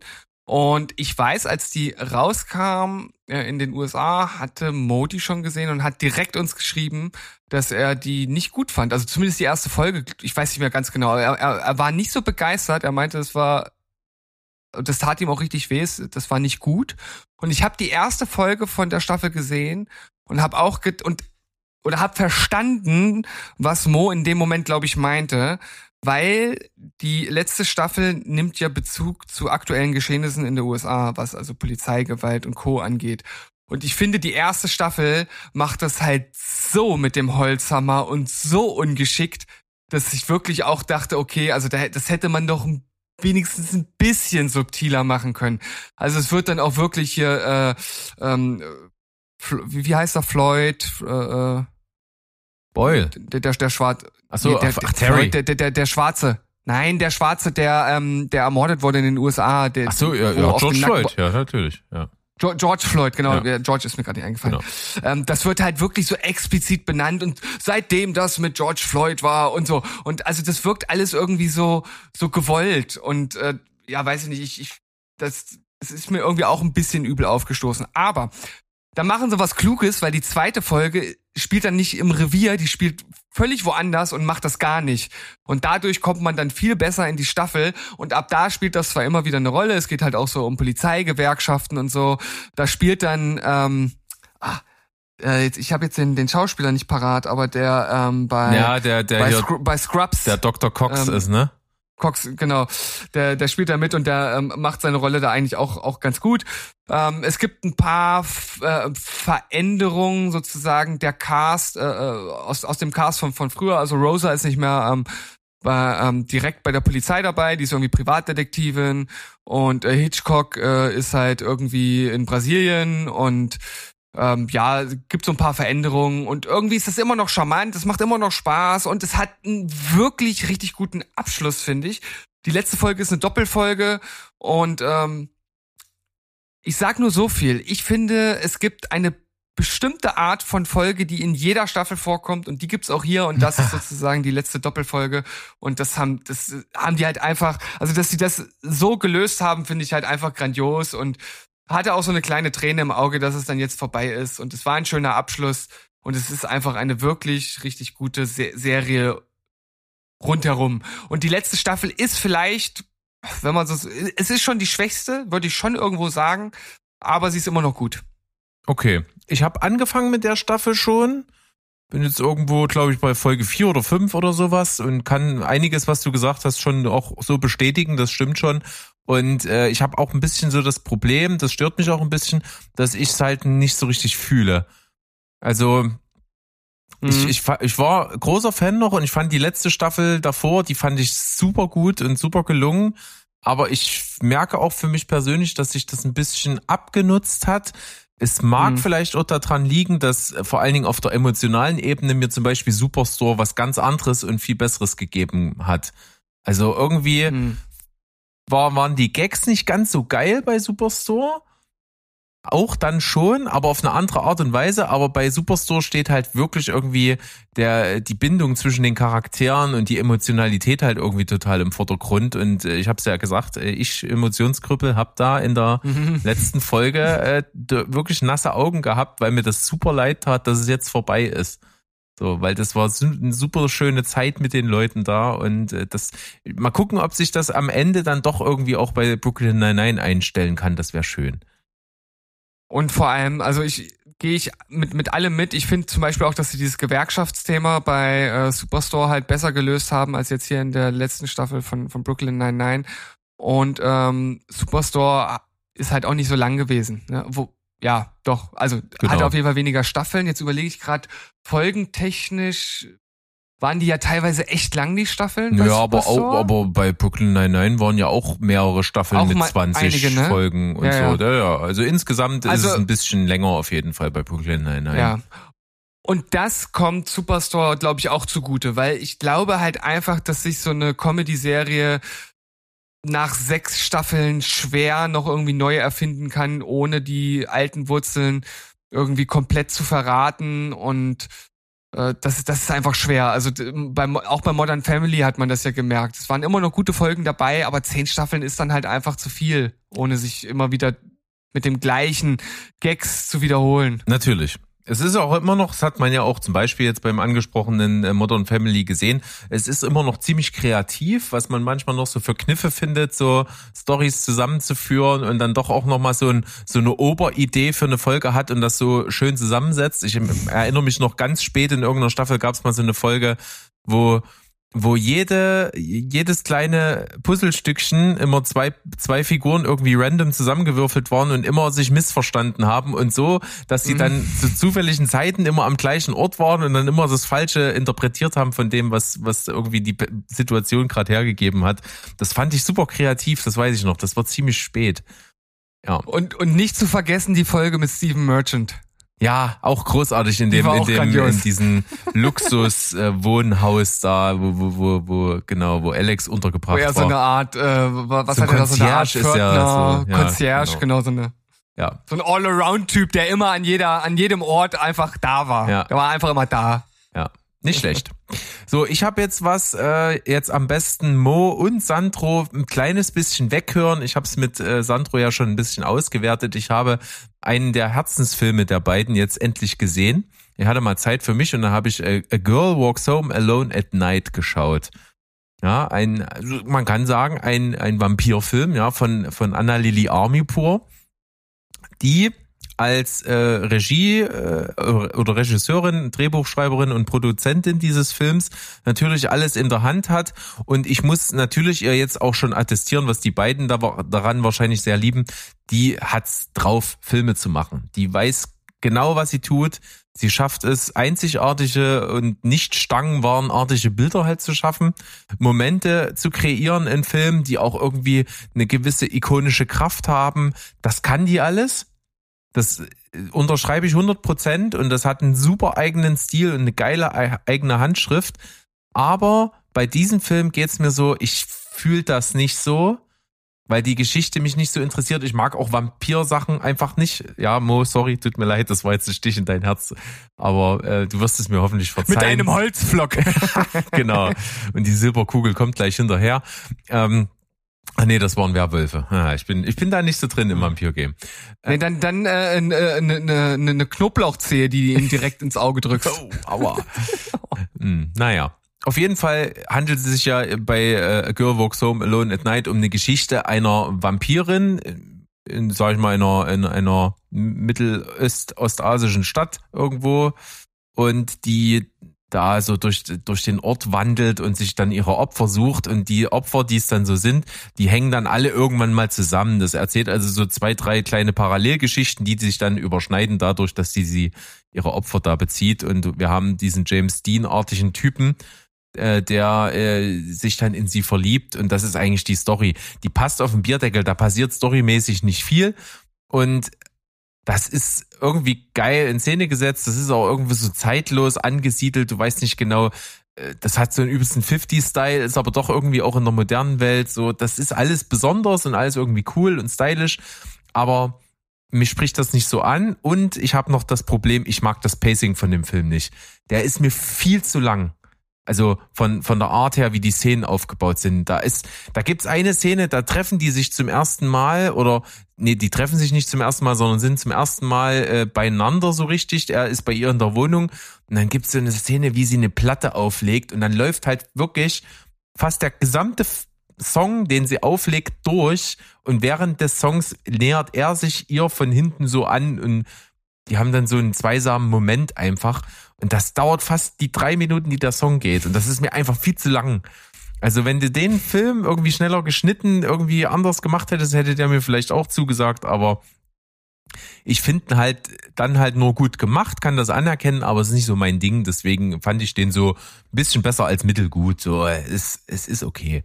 Und ich weiß, als die rauskam äh, in den USA, hatte Modi schon gesehen und hat direkt uns geschrieben, dass er die nicht gut fand. Also zumindest die erste Folge, ich weiß nicht mehr ganz genau. Er, er, er war nicht so begeistert. Er meinte, es war, das tat ihm auch richtig weh. Das war nicht gut. Und ich habe die erste Folge von der Staffel gesehen und habe auch get und oder habe verstanden, was Mo in dem Moment, glaube ich, meinte. weil die letzte Staffel nimmt ja Bezug zu aktuellen Geschehnissen in den USA, was also Polizeigewalt und Co. angeht. Und ich finde, die erste Staffel macht das halt so mit dem Holzhammer und so ungeschickt, dass ich wirklich auch dachte, okay, also da, das hätte man doch wenigstens ein bisschen subtiler machen können. Also es wird dann auch wirklich hier, äh, ähm, wie, wie heißt er, Floyd, äh, Boyle. der, der, der Schwarz, Ach so, der, ach, Terry. Der, der, der, der Schwarze. Nein, der Schwarze, der, ähm, der ermordet wurde in den USA. Der, Ach so, ja, ja George Floyd, ja, natürlich, ja. George Floyd, genau. Ja. George ist mir gerade nicht eingefallen. Genau. Ähm, das wird halt wirklich so explizit benannt und seitdem das mit George Floyd war und so. Und also das wirkt alles irgendwie so, so gewollt. Und äh, ja, weiß ich nicht, ich, ich das, das ist mir irgendwie auch ein bisschen übel aufgestoßen. Aber da machen sie was Kluges, weil die zweite Folge spielt dann nicht im Revier, die spielt völlig woanders und macht das gar nicht. Und dadurch kommt man dann viel besser in die Staffel und ab da spielt das zwar immer wieder eine Rolle, es geht halt auch so um Polizeigewerkschaften und so. Da spielt dann, ähm, ah, äh, ich habe jetzt den, den Schauspieler nicht parat, aber der ähm, bei, Ja, der, der bei, hier, Scru bei Scrubs. der Dr. Cox ähm, ist, ne? Cox, genau, der, der spielt da mit und der ähm, macht seine Rolle da eigentlich auch, auch ganz gut. Ähm, es gibt ein paar F äh, Veränderungen sozusagen der Cast, äh, äh, aus, aus dem Cast von, von früher. Also Rosa ist nicht mehr ähm, bei, ähm, direkt bei der Polizei dabei, die ist irgendwie Privatdetektivin und äh, Hitchcock äh, ist halt irgendwie in Brasilien und ähm, ja, gibt so ein paar Veränderungen und irgendwie ist das immer noch charmant, es macht immer noch Spaß und es hat einen wirklich richtig guten Abschluss, finde ich. Die letzte Folge ist eine Doppelfolge und ähm, ich sag nur so viel. Ich finde, es gibt eine bestimmte Art von Folge, die in jeder Staffel vorkommt und die gibt's auch hier und das ist sozusagen die letzte Doppelfolge und das haben das haben die halt einfach, also dass sie das so gelöst haben, finde ich halt einfach grandios und hatte auch so eine kleine Träne im Auge, dass es dann jetzt vorbei ist und es war ein schöner Abschluss und es ist einfach eine wirklich richtig gute Se Serie rundherum und die letzte Staffel ist vielleicht, wenn man so es ist schon die schwächste, würde ich schon irgendwo sagen, aber sie ist immer noch gut. Okay. Ich habe angefangen mit der Staffel schon. Bin jetzt irgendwo, glaube ich, bei Folge 4 oder 5 oder sowas und kann einiges, was du gesagt hast, schon auch so bestätigen. Das stimmt schon. Und äh, ich habe auch ein bisschen so das Problem, das stört mich auch ein bisschen, dass ich es halt nicht so richtig fühle. Also ich, Mhm. ich, fa- ich war großer Fan noch und ich fand die letzte Staffel davor, die fand ich super gut und super gelungen. Aber ich merke auch für mich persönlich, dass sich das ein bisschen abgenutzt hat. Es mag Mhm. vielleicht auch daran liegen, dass äh, vor allen Dingen auf der emotionalen Ebene mir zum Beispiel Superstore was ganz anderes und viel Besseres gegeben hat. Also irgendwie Mhm. War, waren die Gags nicht ganz so geil bei Superstore. Auch dann schon, aber auf eine andere Art und Weise. Aber bei Superstore steht halt wirklich irgendwie der die Bindung zwischen den Charakteren und die Emotionalität halt irgendwie total im Vordergrund. Und äh, ich habe es ja gesagt, äh, ich Emotionskrüppel hab da in der Mhm. letzten Folge äh, wirklich nasse Augen gehabt, weil mir das super leid tat, dass es jetzt vorbei ist. So, weil das war eine super schöne Zeit mit den Leuten da und äh, das mal gucken, ob sich das am Ende dann doch irgendwie auch bei Brooklyn Nine-Nine einstellen kann. Das wäre schön. Und vor allem, also ich gehe ich mit, mit allem mit. Ich finde zum Beispiel auch, dass sie dieses Gewerkschaftsthema bei äh, Superstore halt besser gelöst haben als jetzt hier in der letzten Staffel von, von Brooklyn Nine-Nine. Und ähm, Superstore ist halt auch nicht so lang gewesen. Ne? Wo, ja, doch. Also Genau. hat auf jeden Fall weniger Staffeln. Jetzt überlege ich gerade, folgentechnisch waren die ja teilweise echt lang, die Staffeln. Ja, aber auch, aber bei Brooklyn Nine-Nine waren ja auch mehrere Staffeln Auch mit mal 20 einige, ne? Folgen und Ja, so. Ja. Ja, Also insgesamt Also- ist es ein bisschen länger auf jeden Fall bei Brooklyn Nine-Nine. Ja. Und das kommt Superstore, glaube ich, auch zugute, weil ich glaube halt einfach, dass sich so eine Comedy-Serie nach sechs Staffeln schwer noch irgendwie neu erfinden kann, ohne die alten Wurzeln irgendwie komplett zu verraten und äh, das, ist- das ist einfach schwer. Also bei, auch bei Modern Family hat man das ja gemerkt. Es waren immer noch gute Folgen dabei, aber zehn Staffeln ist dann halt einfach zu viel, ohne sich immer wieder mit dem gleichen Gags zu wiederholen. Natürlich. Es ist auch immer noch, das hat man ja auch zum Beispiel jetzt beim angesprochenen äh, Modern Family gesehen, es ist immer noch ziemlich kreativ, was man manchmal noch so für Kniffe findet, so Stories zusammenzuführen und dann doch auch nochmal so, ein, so eine Oberidee für eine Folge hat und das so schön zusammensetzt. Ich erinnere mich noch ganz spät in irgendeiner Staffel gab es mal so eine Folge, wo wo jede, jedes kleine Puzzlestückchen immer zwei, zwei Figuren irgendwie random zusammengewürfelt waren und immer sich missverstanden haben und so, dass sie dann zu zufälligen Zeiten immer am gleichen Ort waren und dann immer das Falsche interpretiert haben von dem, was, was irgendwie die Situation gerade hergegeben hat. Das fand ich super kreativ, das weiß ich noch. Das war ziemlich spät. Ja. Und, und nicht zu vergessen die Folge mit Steven Merchant. Ja, auch großartig in dem, in dem, grandios. in diesem Luxus äh, Wohnhaus da, wo, wo, wo, wo, genau, wo Alex Wo untergebracht er so war. eine Art, äh, was So hat er da, so eine Art Concierge ist ja so, ja, Concierge, genau. genau. so eine, ja, so ein All-Around-Typ, der immer an jeder, an jedem Ort einfach da war. Ja. Der war einfach immer da. ja, nicht schlecht. So, ich habe jetzt was, äh, jetzt am besten Mo und Sandro ein kleines bisschen weghören. Ich habe es mit äh, Sandro ja schon ein bisschen ausgewertet. Ich habe einen der Herzensfilme der beiden jetzt endlich gesehen. Er hatte mal Zeit für mich und dann habe ich äh, A Girl Walks Home Alone at Night geschaut. Ja, ein, also man kann sagen, ein, ein Vampirfilm, ja, von, von Anna Lili Armipur, die als äh, Regie äh, oder Regisseurin, Drehbuchschreiberin und Produzentin dieses Films natürlich alles in der Hand hat. Und ich muss natürlich ihr jetzt auch schon attestieren, was die beiden da, daran wahrscheinlich sehr lieben. Die hat's drauf, Filme zu machen. Die weiß genau, was sie tut. Sie schafft es, einzigartige und nicht stangenwarenartige Bilder halt zu schaffen, Momente zu kreieren in Filmen, die auch irgendwie eine gewisse ikonische Kraft haben. Das kann die alles. Das äh, unterschreibe ich 100 Prozent und das hat einen super eigenen Stil und eine geile ei- eigene Handschrift. Aber bei diesem Film geht's mir so, ich fühle das nicht so, weil die Geschichte mich nicht so interessiert. Ich mag auch Vampir-Sachen einfach nicht. Ja, Mo, sorry, tut mir leid, das war jetzt ein Stich in dein Herz. Aber äh, du wirst es mir hoffentlich verzeihen. Mit einem Holzflock. genau. Und die Silberkugel kommt gleich hinterher. Ähm, ah nee, das waren Werwölfe. Ah, ich bin, ich bin da nicht so drin im Vampir-Game. nee, dann dann äh, eine äh, ne, ne, ne, ne Knoblauchzehe, die du ihm direkt ins Auge drückst. Oh, aua. hm, naja. Auf jeden Fall handelt es sich ja bei äh, A Girl Walks Home Alone at Night um eine Geschichte einer Vampirin, in, sag ich mal, einer, in einer mittelostasischen Stadt irgendwo und die da so durch, durch den Ort wandelt und sich dann ihre Opfer sucht. Und die Opfer, die es dann so sind, die hängen dann alle irgendwann mal zusammen. Das erzählt also so zwei, drei kleine Parallelgeschichten, die sich dann überschneiden dadurch, dass sie sie ihre Opfer da bezieht. Und wir haben diesen James Dean-artigen Typen, äh, der äh, sich dann in sie verliebt. Und das ist eigentlich die Story. Die passt auf den Bierdeckel, da passiert storymäßig nicht viel. Und das ist irgendwie geil in Szene gesetzt, das ist auch irgendwie so zeitlos angesiedelt, du weißt nicht genau, äh, das hat so einen übelsten 50-Style, ist aber doch irgendwie auch in der modernen Welt so, das ist alles besonders und alles irgendwie cool und stylisch, aber mich spricht das nicht so an. Und ich habe noch das Problem, ich mag das Pacing von dem Film nicht. Der ist mir viel zu lang. Also von, von der Art her, wie die Szenen aufgebaut sind. Da ist, da gibt's eine Szene, da treffen die sich zum ersten Mal oder nee, die treffen sich nicht zum ersten Mal, sondern sind zum ersten Mal äh, beieinander so richtig. Er ist bei ihr in der Wohnung und dann gibt's so eine Szene, wie sie eine Platte auflegt und dann läuft halt wirklich fast der gesamte Song, den sie auflegt, durch und während des Songs nähert er sich ihr von hinten so an und die haben dann so einen zweisamen Moment einfach. Und das dauert fast die drei Minuten, die der Song geht. Und das ist mir einfach viel zu lang. Also wenn du den Film irgendwie schneller geschnitten, irgendwie anders gemacht hättest, hätte der mir vielleicht auch zugesagt, aber ich finde halt dann halt nur gut gemacht, kann das anerkennen, aber es ist nicht so mein Ding, deswegen fand ich den so ein bisschen besser als mittelgut, so es, es ist okay.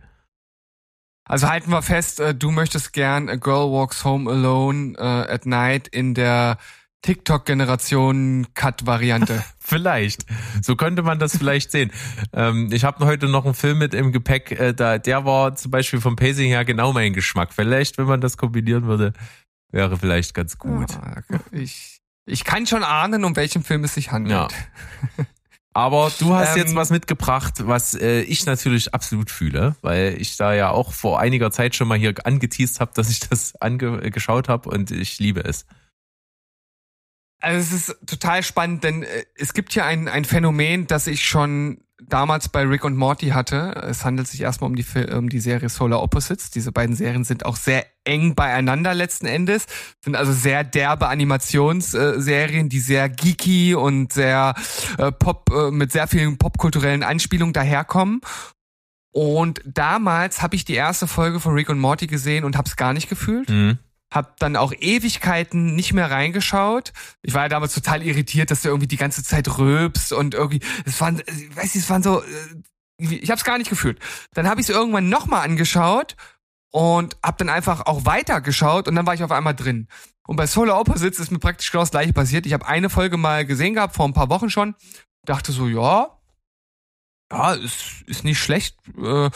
Also halten wir fest, äh, du möchtest gern A Girl Walks Home Alone äh, at Night in der TikTok-Generation Cut-Variante. Vielleicht. So könnte man das vielleicht sehen. Ähm, ich habe heute noch einen Film mit im Gepäck, äh, da, der war zum Beispiel vom Pacing her genau mein Geschmack. Vielleicht, wenn man das kombinieren würde, wäre vielleicht ganz gut. Ja, ich, ich kann schon ahnen, um welchen Film es sich handelt. Aber du hast Ähm, jetzt was mitgebracht, was äh, ich natürlich absolut fühle, weil ich da ja auch vor einiger Zeit schon mal hier angeteased habe, dass ich das angeschaut habe und ich liebe es. Also es ist total spannend, denn äh, es gibt hier ein, ein Phänomen, das ich schon damals bei Rick und Morty hatte. Es handelt sich erstmal um die, um die Serie Solar Opposites. Diese beiden Serien sind auch sehr eng beieinander letzten Endes, sind also sehr derbe Animationsserien, die sehr geeky und sehr äh, pop, äh, mit sehr vielen popkulturellen Anspielungen daherkommen. Und damals habe ich die erste Folge von Rick und Morty gesehen und habe es gar nicht gefühlt. Mhm. Hab dann auch Ewigkeiten nicht mehr reingeschaut. Ich war ja damals total irritiert, dass du irgendwie die ganze Zeit rülpst und irgendwie, es waren, weiß nicht, es waren so, äh, ich habe es gar nicht gefühlt. Dann habe ich es irgendwann nochmal angeschaut und hab dann einfach auch weitergeschaut und dann war ich auf einmal drin. Und bei Solar Opposites ist mir praktisch genau das gleiche passiert. Ich habe eine Folge mal gesehen gehabt, vor ein paar Wochen schon. Dachte so, ja, ja, ist, ist nicht schlecht. Äh,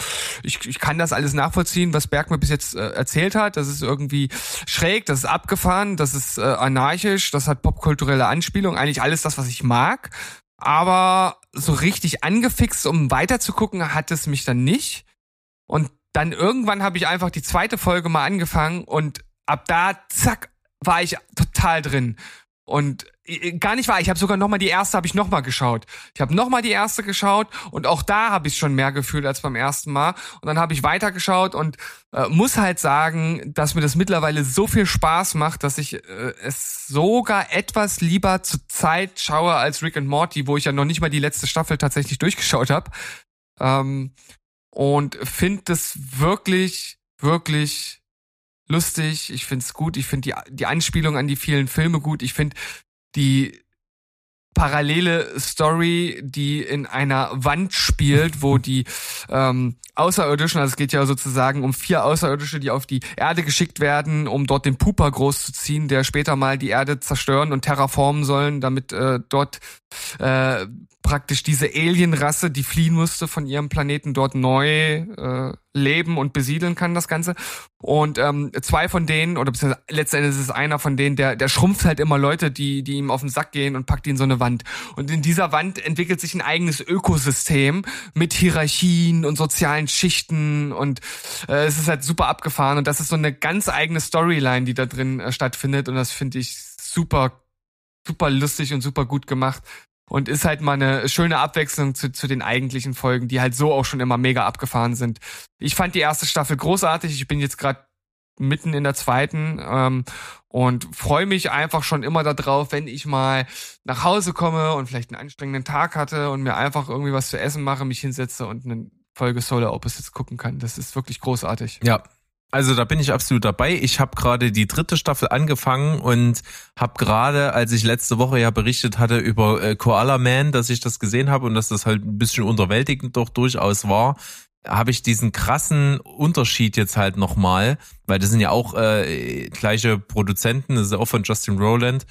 Ich, ich kann das alles nachvollziehen, was Berg mir bis jetzt äh, erzählt hat. Das ist irgendwie schräg, das ist abgefahren, das ist äh, anarchisch, das hat popkulturelle Anspielung, eigentlich alles das, was ich mag. Aber so richtig angefixt, um weiterzugucken, hat es mich dann nicht. Und dann irgendwann habe ich einfach die zweite Folge mal angefangen und ab da, zack, war ich total drin. Und gar nicht wahr, ich habe sogar noch mal die erste habe ich noch mal geschaut. Ich habe noch mal die erste geschaut und auch da habe ich schon mehr gefühlt als beim ersten Mal. Und dann habe ich weitergeschaut und äh, muss halt sagen, dass mir das mittlerweile so viel Spaß macht, dass ich äh, es sogar etwas lieber zur Zeit schaue als Rick and Morty, wo ich ja noch nicht mal die letzte Staffel tatsächlich durchgeschaut habe. Ähm, und finde das wirklich wirklich lustig, ich find's gut, ich finde die, die Anspielung an die vielen Filme gut, ich finde die parallele Story, die in einer Wand spielt, wo die ähm, Außerirdischen, also es geht ja sozusagen um vier Außerirdische, die auf die Erde geschickt werden, um dort den Pupa großzuziehen, der später mal die Erde zerstören und terraformen sollen, damit äh, dort äh, praktisch diese Alienrasse, die fliehen musste von ihrem Planeten, dort neu äh, leben und besiedeln kann, das Ganze. Und ähm, zwei von denen, oder beziehungsweise letztendlich ist es einer von denen, der, der schrumpft halt immer Leute, die, die ihm auf den Sack gehen und packt ihn so eine Wand. Und in dieser Wand entwickelt sich ein eigenes Ökosystem mit Hierarchien und sozialen Schichten und äh, es ist halt super abgefahren und das ist so eine ganz eigene Storyline, die da drin äh, stattfindet und das finde ich super, super lustig und super gut gemacht. Und ist halt mal eine schöne Abwechslung zu, zu den eigentlichen Folgen, die halt so auch schon immer mega abgefahren sind. Ich fand die erste Staffel großartig. Ich bin jetzt gerade mitten in der zweiten ähm, und freue mich einfach schon immer darauf, wenn ich mal nach Hause komme und vielleicht einen anstrengenden Tag hatte und mir einfach irgendwie was zu essen mache, mich hinsetze und eine Folge Solar Opposites gucken kann. Das ist wirklich großartig. Ja, also da bin ich absolut dabei. Ich habe gerade die dritte Staffel angefangen und habe gerade, als ich letzte Woche ja berichtet hatte über äh, Koala Man, dass ich das gesehen habe und dass das halt ein bisschen unterwältigend doch durchaus war, habe ich diesen krassen Unterschied jetzt halt nochmal, weil das sind ja auch äh, gleiche Produzenten, das ist auch von Justin Rowland.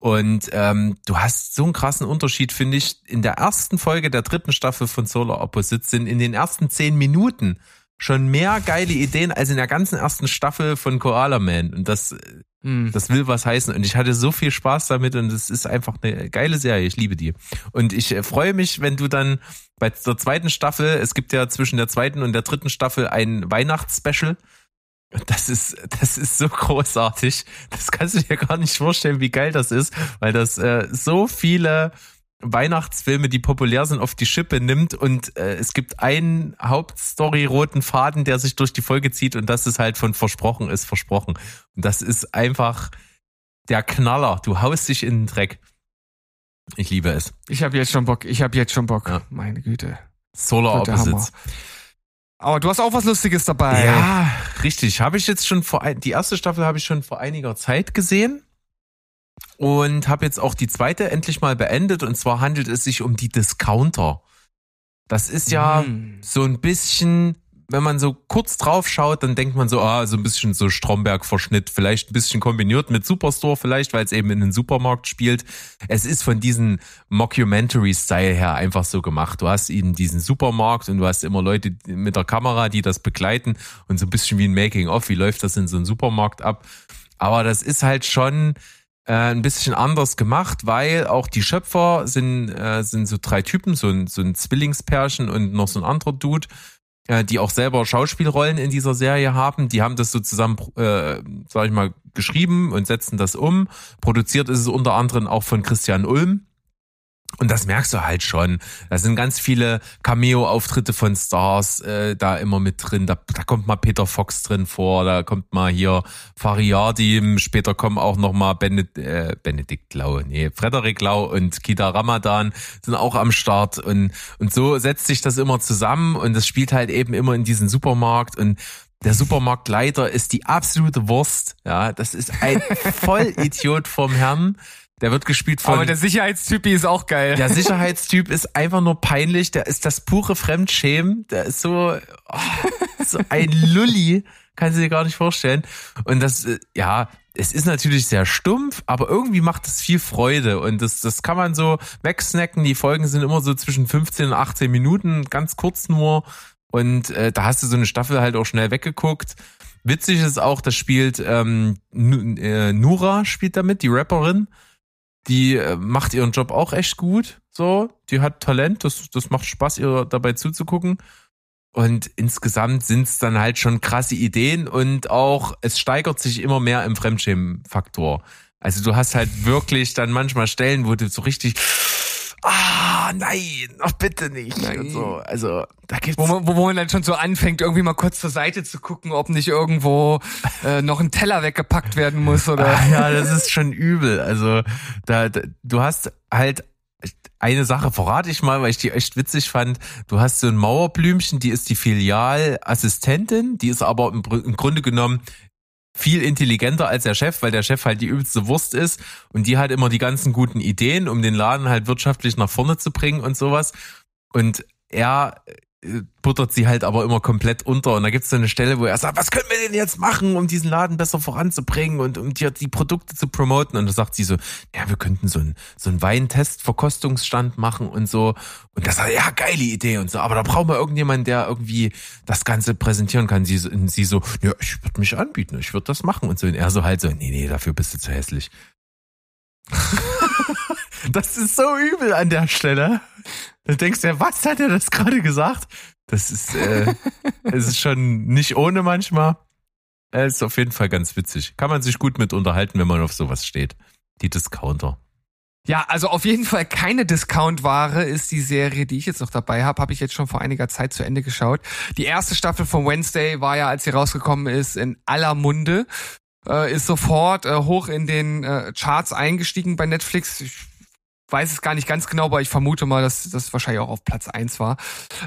Und ähm, du hast so einen krassen Unterschied, finde ich. In der ersten Folge der dritten Staffel von Solar Opposites sind in den ersten zehn Minuten schon mehr geile Ideen als in der ganzen ersten Staffel von Koala Man. Und das, Hm. das will was heißen. Und ich hatte so viel Spaß damit und es ist einfach eine geile Serie. Ich liebe die. Und ich äh, freue mich, wenn du dann bei der zweiten Staffel, es gibt ja zwischen der zweiten und der dritten Staffel ein Weihnachtsspecial. Und Das ist, das ist so großartig. Das kannst du dir gar nicht vorstellen, wie geil das ist, weil das äh, so viele Weihnachtsfilme, die populär sind, auf die Schippe nimmt und äh, es gibt einen Hauptstory-roten Faden, der sich durch die Folge zieht und das ist halt von versprochen ist versprochen. Und das ist einfach der Knaller. Du haust dich in den Dreck. Ich liebe es. Ich habe jetzt schon Bock. Ich habe jetzt schon Bock. Ja. Meine Güte. Solar Opposites. Aber du hast auch was Lustiges dabei. Ja, richtig. Habe ich jetzt schon vor ein, die erste Staffel habe ich schon vor einiger Zeit gesehen und habe jetzt auch die zweite endlich mal beendet und zwar handelt es sich um die Discounter. Das ist ja Hm. so ein bisschen, wenn man so kurz drauf schaut, dann denkt man so, ah, so ein bisschen so Stromberg-Verschnitt, vielleicht ein bisschen kombiniert mit Superstore vielleicht, weil es eben in den Supermarkt spielt. Es ist von diesen Mockumentary-Style her einfach so gemacht. Du hast eben diesen Supermarkt und du hast immer Leute mit der Kamera, die das begleiten und so ein bisschen wie ein Making-of, wie läuft das in so einem Supermarkt ab. Aber das ist halt schon äh, ein bisschen anders gemacht, weil auch die Schöpfer sind, äh, sind so drei Typen, so ein, so ein Zwillingspärchen und noch so ein anderer Dude, äh, die auch selber Schauspielrollen in dieser Serie haben. Die haben das so zusammen, äh, sag ich mal, geschrieben und setzen das um. Produziert ist es unter anderem auch von Christian Ulm. Und das merkst du halt schon. Da sind ganz viele Cameo-Auftritte von Stars äh, da immer mit drin. Da, da kommt mal Peter Fox drin vor, da kommt mal hier Fariadi, später kommen auch noch mal Benedikt, äh, Benedikt Lau, nee, Frederik Lau und Kita Ramadan sind auch am Start. Und, und so setzt sich das immer zusammen und das spielt halt eben immer in diesen Supermarkt und der Supermarktleiter ist die absolute Wurst. Ja, das ist ein Vollidiot vom Herrn. Der wird gespielt von. Aber der Sicherheitstypi ist auch geil. Der Sicherheitstyp ist einfach nur peinlich. Der ist das pure Fremdschämen. Der ist so, oh, so ein Lulli. Kannst du dir gar nicht vorstellen. Und das, äh, ja, es ist natürlich sehr stumpf, aber irgendwie macht es viel Freude. Und das, das kann man so wegsnacken. Die Folgen sind immer so zwischen 15 und 18 Minuten, ganz kurz nur. Und äh, da hast du so eine Staffel halt auch schnell weggeguckt. Witzig ist auch, das spielt ähm, äh, Nura spielt damit, die Rapperin die äh, macht ihren Job auch echt gut. So, die hat Talent, das, das macht Spaß, ihr dabei zuzugucken. Und insgesamt sind es dann halt schon krasse Ideen und auch es steigert sich immer mehr im Fremdschämen-Faktor. Also du hast halt wirklich dann manchmal Stellen, wo du so richtig, ah nein, ach bitte nicht. Nein. Und so. Also da gibt's Wo man, wo man dann schon so anfängt, irgendwie mal kurz zur Seite zu gucken, ob nicht irgendwo äh, noch ein Teller weggepackt werden muss oder. Ah, ja, das ist schon übel. Also da, da du hast halt eine Sache verrate ich mal, weil ich die echt witzig fand. Du hast so ein Mauerblümchen, die ist die Filialassistentin, die ist aber im Grunde genommen viel intelligenter als der Chef, weil der Chef halt die übelste Wurst ist und die hat immer die ganzen guten Ideen, um den Laden halt wirtschaftlich nach vorne zu bringen und sowas. Und er buttert sie halt aber immer komplett unter. Und da gibt's so eine Stelle, wo er sagt, was können wir denn jetzt machen, um diesen Laden besser voranzubringen und um die, die Produkte zu promoten? Und da sagt sie so, ja, wir könnten so einen so einen Weintest-Verkostungsstand machen und so. Und das sagt, ja, geile Idee und so. Aber da brauchen wir irgendjemanden, der irgendwie das Ganze präsentieren kann. Sie, und sie so, ja, ich würde mich anbieten, ich würde das machen und so. Und er so halt so, nee, nee, dafür bist du zu hässlich. das ist so übel an der Stelle. Du denkst ja, was hat er das gerade gesagt? Das ist, äh, es ist schon nicht ohne manchmal. Es ist auf jeden Fall ganz witzig. Kann man sich gut mit unterhalten, wenn man auf sowas steht. Die Discounter. Ja, also auf jeden Fall keine Discount-Ware ist die Serie, die ich jetzt noch dabei habe. Habe ich jetzt schon vor einiger Zeit zu Ende geschaut. Die erste Staffel von Wednesday war ja, als sie rausgekommen ist, in aller Munde. Äh, ist sofort äh, hoch in den äh, Charts eingestiegen bei Netflix. Ich weiß es gar nicht ganz genau, aber ich vermute mal, dass das wahrscheinlich auch auf Platz eins war.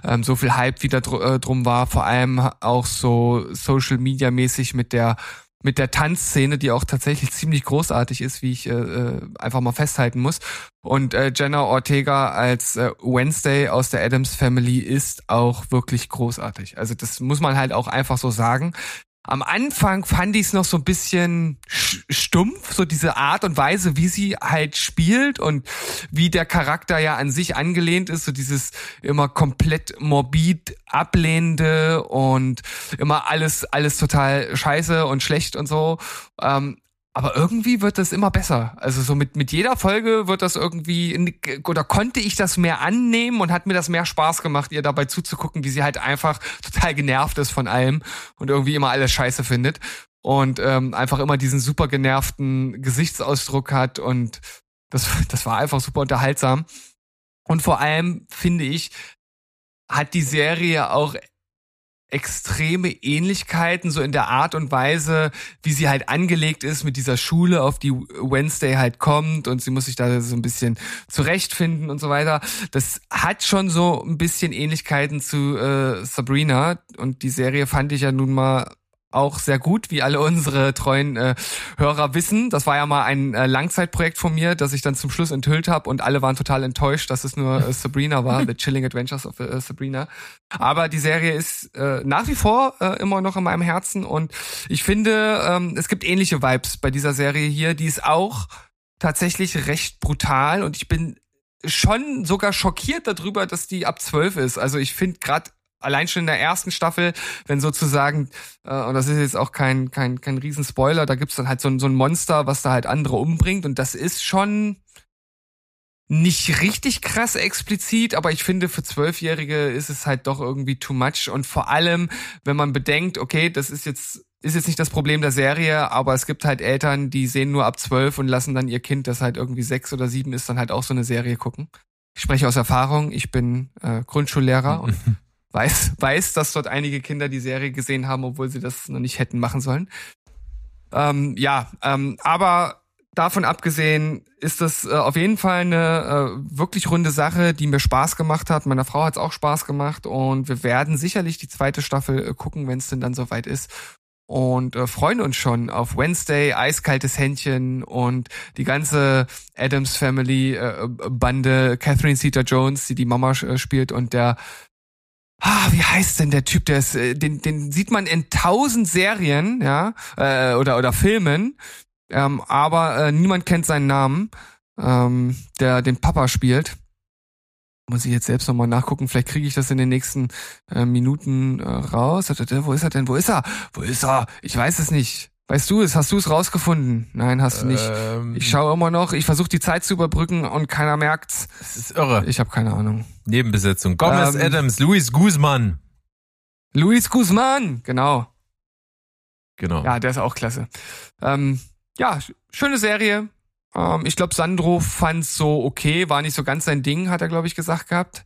Ähm, so viel Hype, wie da dr äh, drum war. Vor allem auch so Social Media mäßig mit der mit der Tanzszene, die auch tatsächlich ziemlich großartig ist, wie ich äh, äh, einfach mal festhalten muss. Und äh, Jenna Ortega als äh, Wednesday aus der Adams Family ist auch wirklich großartig. Also das muss man halt auch einfach so sagen. Am Anfang fand ich es noch so ein bisschen sch- stumpf, so diese Art und Weise, wie sie halt spielt und wie der Charakter ja an sich angelehnt ist, so dieses immer komplett morbid ablehnende und immer alles alles total scheiße und schlecht und so. Ähm, aber irgendwie wird das immer besser. Also so mit, mit jeder Folge wird das irgendwie, oder konnte ich das mehr annehmen und hat mir das mehr Spaß gemacht, ihr dabei zuzugucken, wie sie halt einfach total genervt ist von allem und irgendwie immer alles scheiße findet. Und ähm, einfach immer diesen super genervten Gesichtsausdruck hat und das, das war einfach super unterhaltsam. Und vor allem, finde ich, hat die Serie auch extreme Ähnlichkeiten, so in der Art und Weise, wie sie halt angelegt ist mit dieser Schule, auf die Wednesday halt kommt und sie muss sich da so ein bisschen zurechtfinden und so weiter. Das hat schon so ein bisschen Ähnlichkeiten zu äh, Sabrina und die Serie fand ich ja nun mal auch sehr gut, wie alle unsere treuen äh, Hörer wissen. Das war ja mal ein äh, Langzeitprojekt von mir, das ich dann zum Schluss enthüllt habe und alle waren total enttäuscht, dass es nur äh, Sabrina war, The Chilling Adventures of äh, Sabrina. Aber die Serie ist äh, nach wie vor äh, immer noch in meinem Herzen und ich finde, ähm, es gibt ähnliche Vibes bei dieser Serie hier. Die ist auch tatsächlich recht brutal und ich bin schon sogar schockiert darüber, dass die ab 12 ist. Also ich finde gerade allein schon in der ersten Staffel, wenn sozusagen, äh, und das ist jetzt auch kein, kein, kein Riesenspoiler, da gibt's dann halt so ein, so ein Monster, was da halt andere umbringt und das ist schon nicht richtig krass explizit, aber ich finde, für Zwölfjährige ist es halt doch irgendwie too much und vor allem, wenn man bedenkt, okay, das ist jetzt ist jetzt nicht das Problem der Serie, aber es gibt halt Eltern, die sehen nur ab zwölf und lassen dann ihr Kind, das halt irgendwie sechs oder sieben ist, dann halt auch so eine Serie gucken. Ich spreche aus Erfahrung. Ich bin äh, Grundschullehrer und weiß, weiß, dass dort einige Kinder die Serie gesehen haben, obwohl sie das noch nicht hätten machen sollen. Ähm, ja, ähm, aber davon abgesehen ist das äh, auf jeden Fall eine äh, wirklich runde Sache, die mir Spaß gemacht hat. Meiner Frau hat es auch Spaß gemacht und wir werden sicherlich die zweite Staffel äh, gucken, wenn es denn dann soweit ist. Und äh, freuen uns schon auf Wednesday, eiskaltes Händchen und die ganze Adams Family äh, Bande, Catherine Zeta Jones, die die Mama äh, spielt und der Ah, wie heißt denn der Typ? Der ist, äh, den, den sieht man in tausend Serien, ja, äh, oder oder Filmen, ähm, aber äh, niemand kennt seinen Namen, ähm, der den Papa spielt. Muss ich jetzt selbst nochmal nachgucken, vielleicht kriege ich das in den nächsten äh, Minuten äh, raus. Wo ist er denn? Wo ist er? Wo ist er? Ich weiß es nicht. Weißt du es? Hast du es rausgefunden? Nein, hast du nicht. Ähm, Ich schaue immer noch, ich versuche die Zeit zu überbrücken und keiner merkt's. Das ist irre. Ich habe keine Ahnung. Nebenbesetzung. Gomez Ähm, Adams, Luis Guzman. Luis Guzman, genau. Genau. Ja, der ist auch klasse. Ähm, ja, sch- schöne Serie. Ähm, ich glaube, Sandro fand's so okay, war nicht so ganz sein Ding, hat er, glaube ich, gesagt gehabt.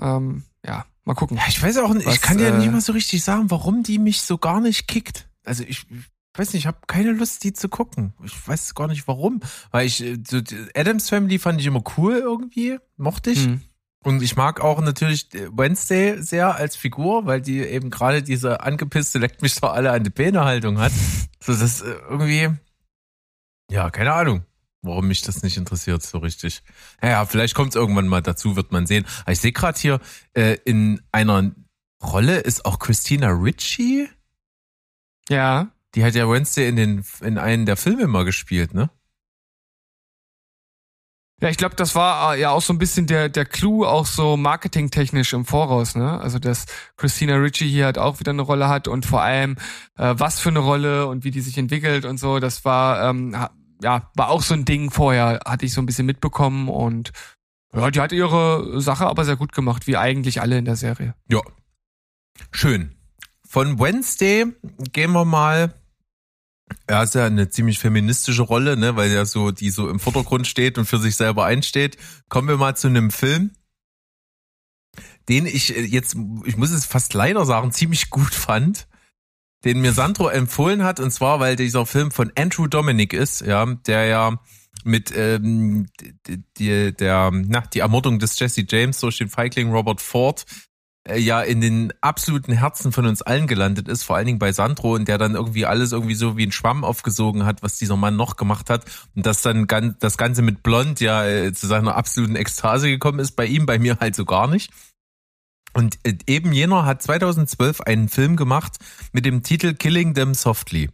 Ähm, ja, mal gucken. Ja, ich weiß auch nicht, Was, ich kann dir äh, nicht mal so richtig sagen, warum die mich so gar nicht kickt. Also ich, ich weiß nicht, ich habe keine Lust, die zu gucken. Ich weiß gar nicht warum. Weil ich, äh, so, Adams Family fand ich immer cool irgendwie, mochte ich. Hm. Und ich mag auch natürlich äh, Wednesday sehr als Figur, weil die eben gerade diese angepisste leckt mich doch alle an die Beine Haltung hat. So das äh, irgendwie, ja, keine Ahnung, warum mich das nicht interessiert so richtig. Naja, vielleicht kommt es irgendwann mal dazu, wird man sehen. Aber ich sehe gerade hier, äh, in einer Rolle ist auch Christina Ritchie. Ja, Die hat ja Wednesday in den in einen der Filme mal gespielt, ne? Ja, ich glaube, das war äh, ja auch so ein bisschen der, der Clou, auch so marketingtechnisch im Voraus, ne? Also, dass Christina Ritchie hier halt auch wieder eine Rolle hat und vor allem, äh, was für eine Rolle und wie die sich entwickelt und so, das war, ähm, ja, war auch so ein Ding vorher, hatte ich so ein bisschen mitbekommen und ja, die hat ihre Sache aber sehr gut gemacht, wie eigentlich alle in der Serie. Ja. Schön. Von Wednesday gehen wir mal. Er ist ja eine ziemlich feministische Rolle, ne, weil er so, die so im Vordergrund steht und für sich selber einsteht. Kommen wir mal zu einem Film, den ich äh, jetzt, ich muss es fast leider sagen, ziemlich gut fand, den mir Sandro empfohlen hat, und zwar, weil dieser Film von Andrew Dominic ist, ja, der ja mit ähm, die, der, na, die Ermordung des Jesse James durch den Feigling Robert Ford ja in den absoluten Herzen von uns allen gelandet ist, vor allen Dingen bei Sandro und der dann irgendwie alles irgendwie so wie ein Schwamm aufgesogen hat, was dieser Mann noch gemacht hat und das dann ganz, das Ganze mit Blond ja äh, zu seiner absoluten Ekstase gekommen ist, bei ihm, bei mir halt so gar nicht. Und äh, eben jener hat 2012 einen Film gemacht mit dem Titel Killing Them Softly.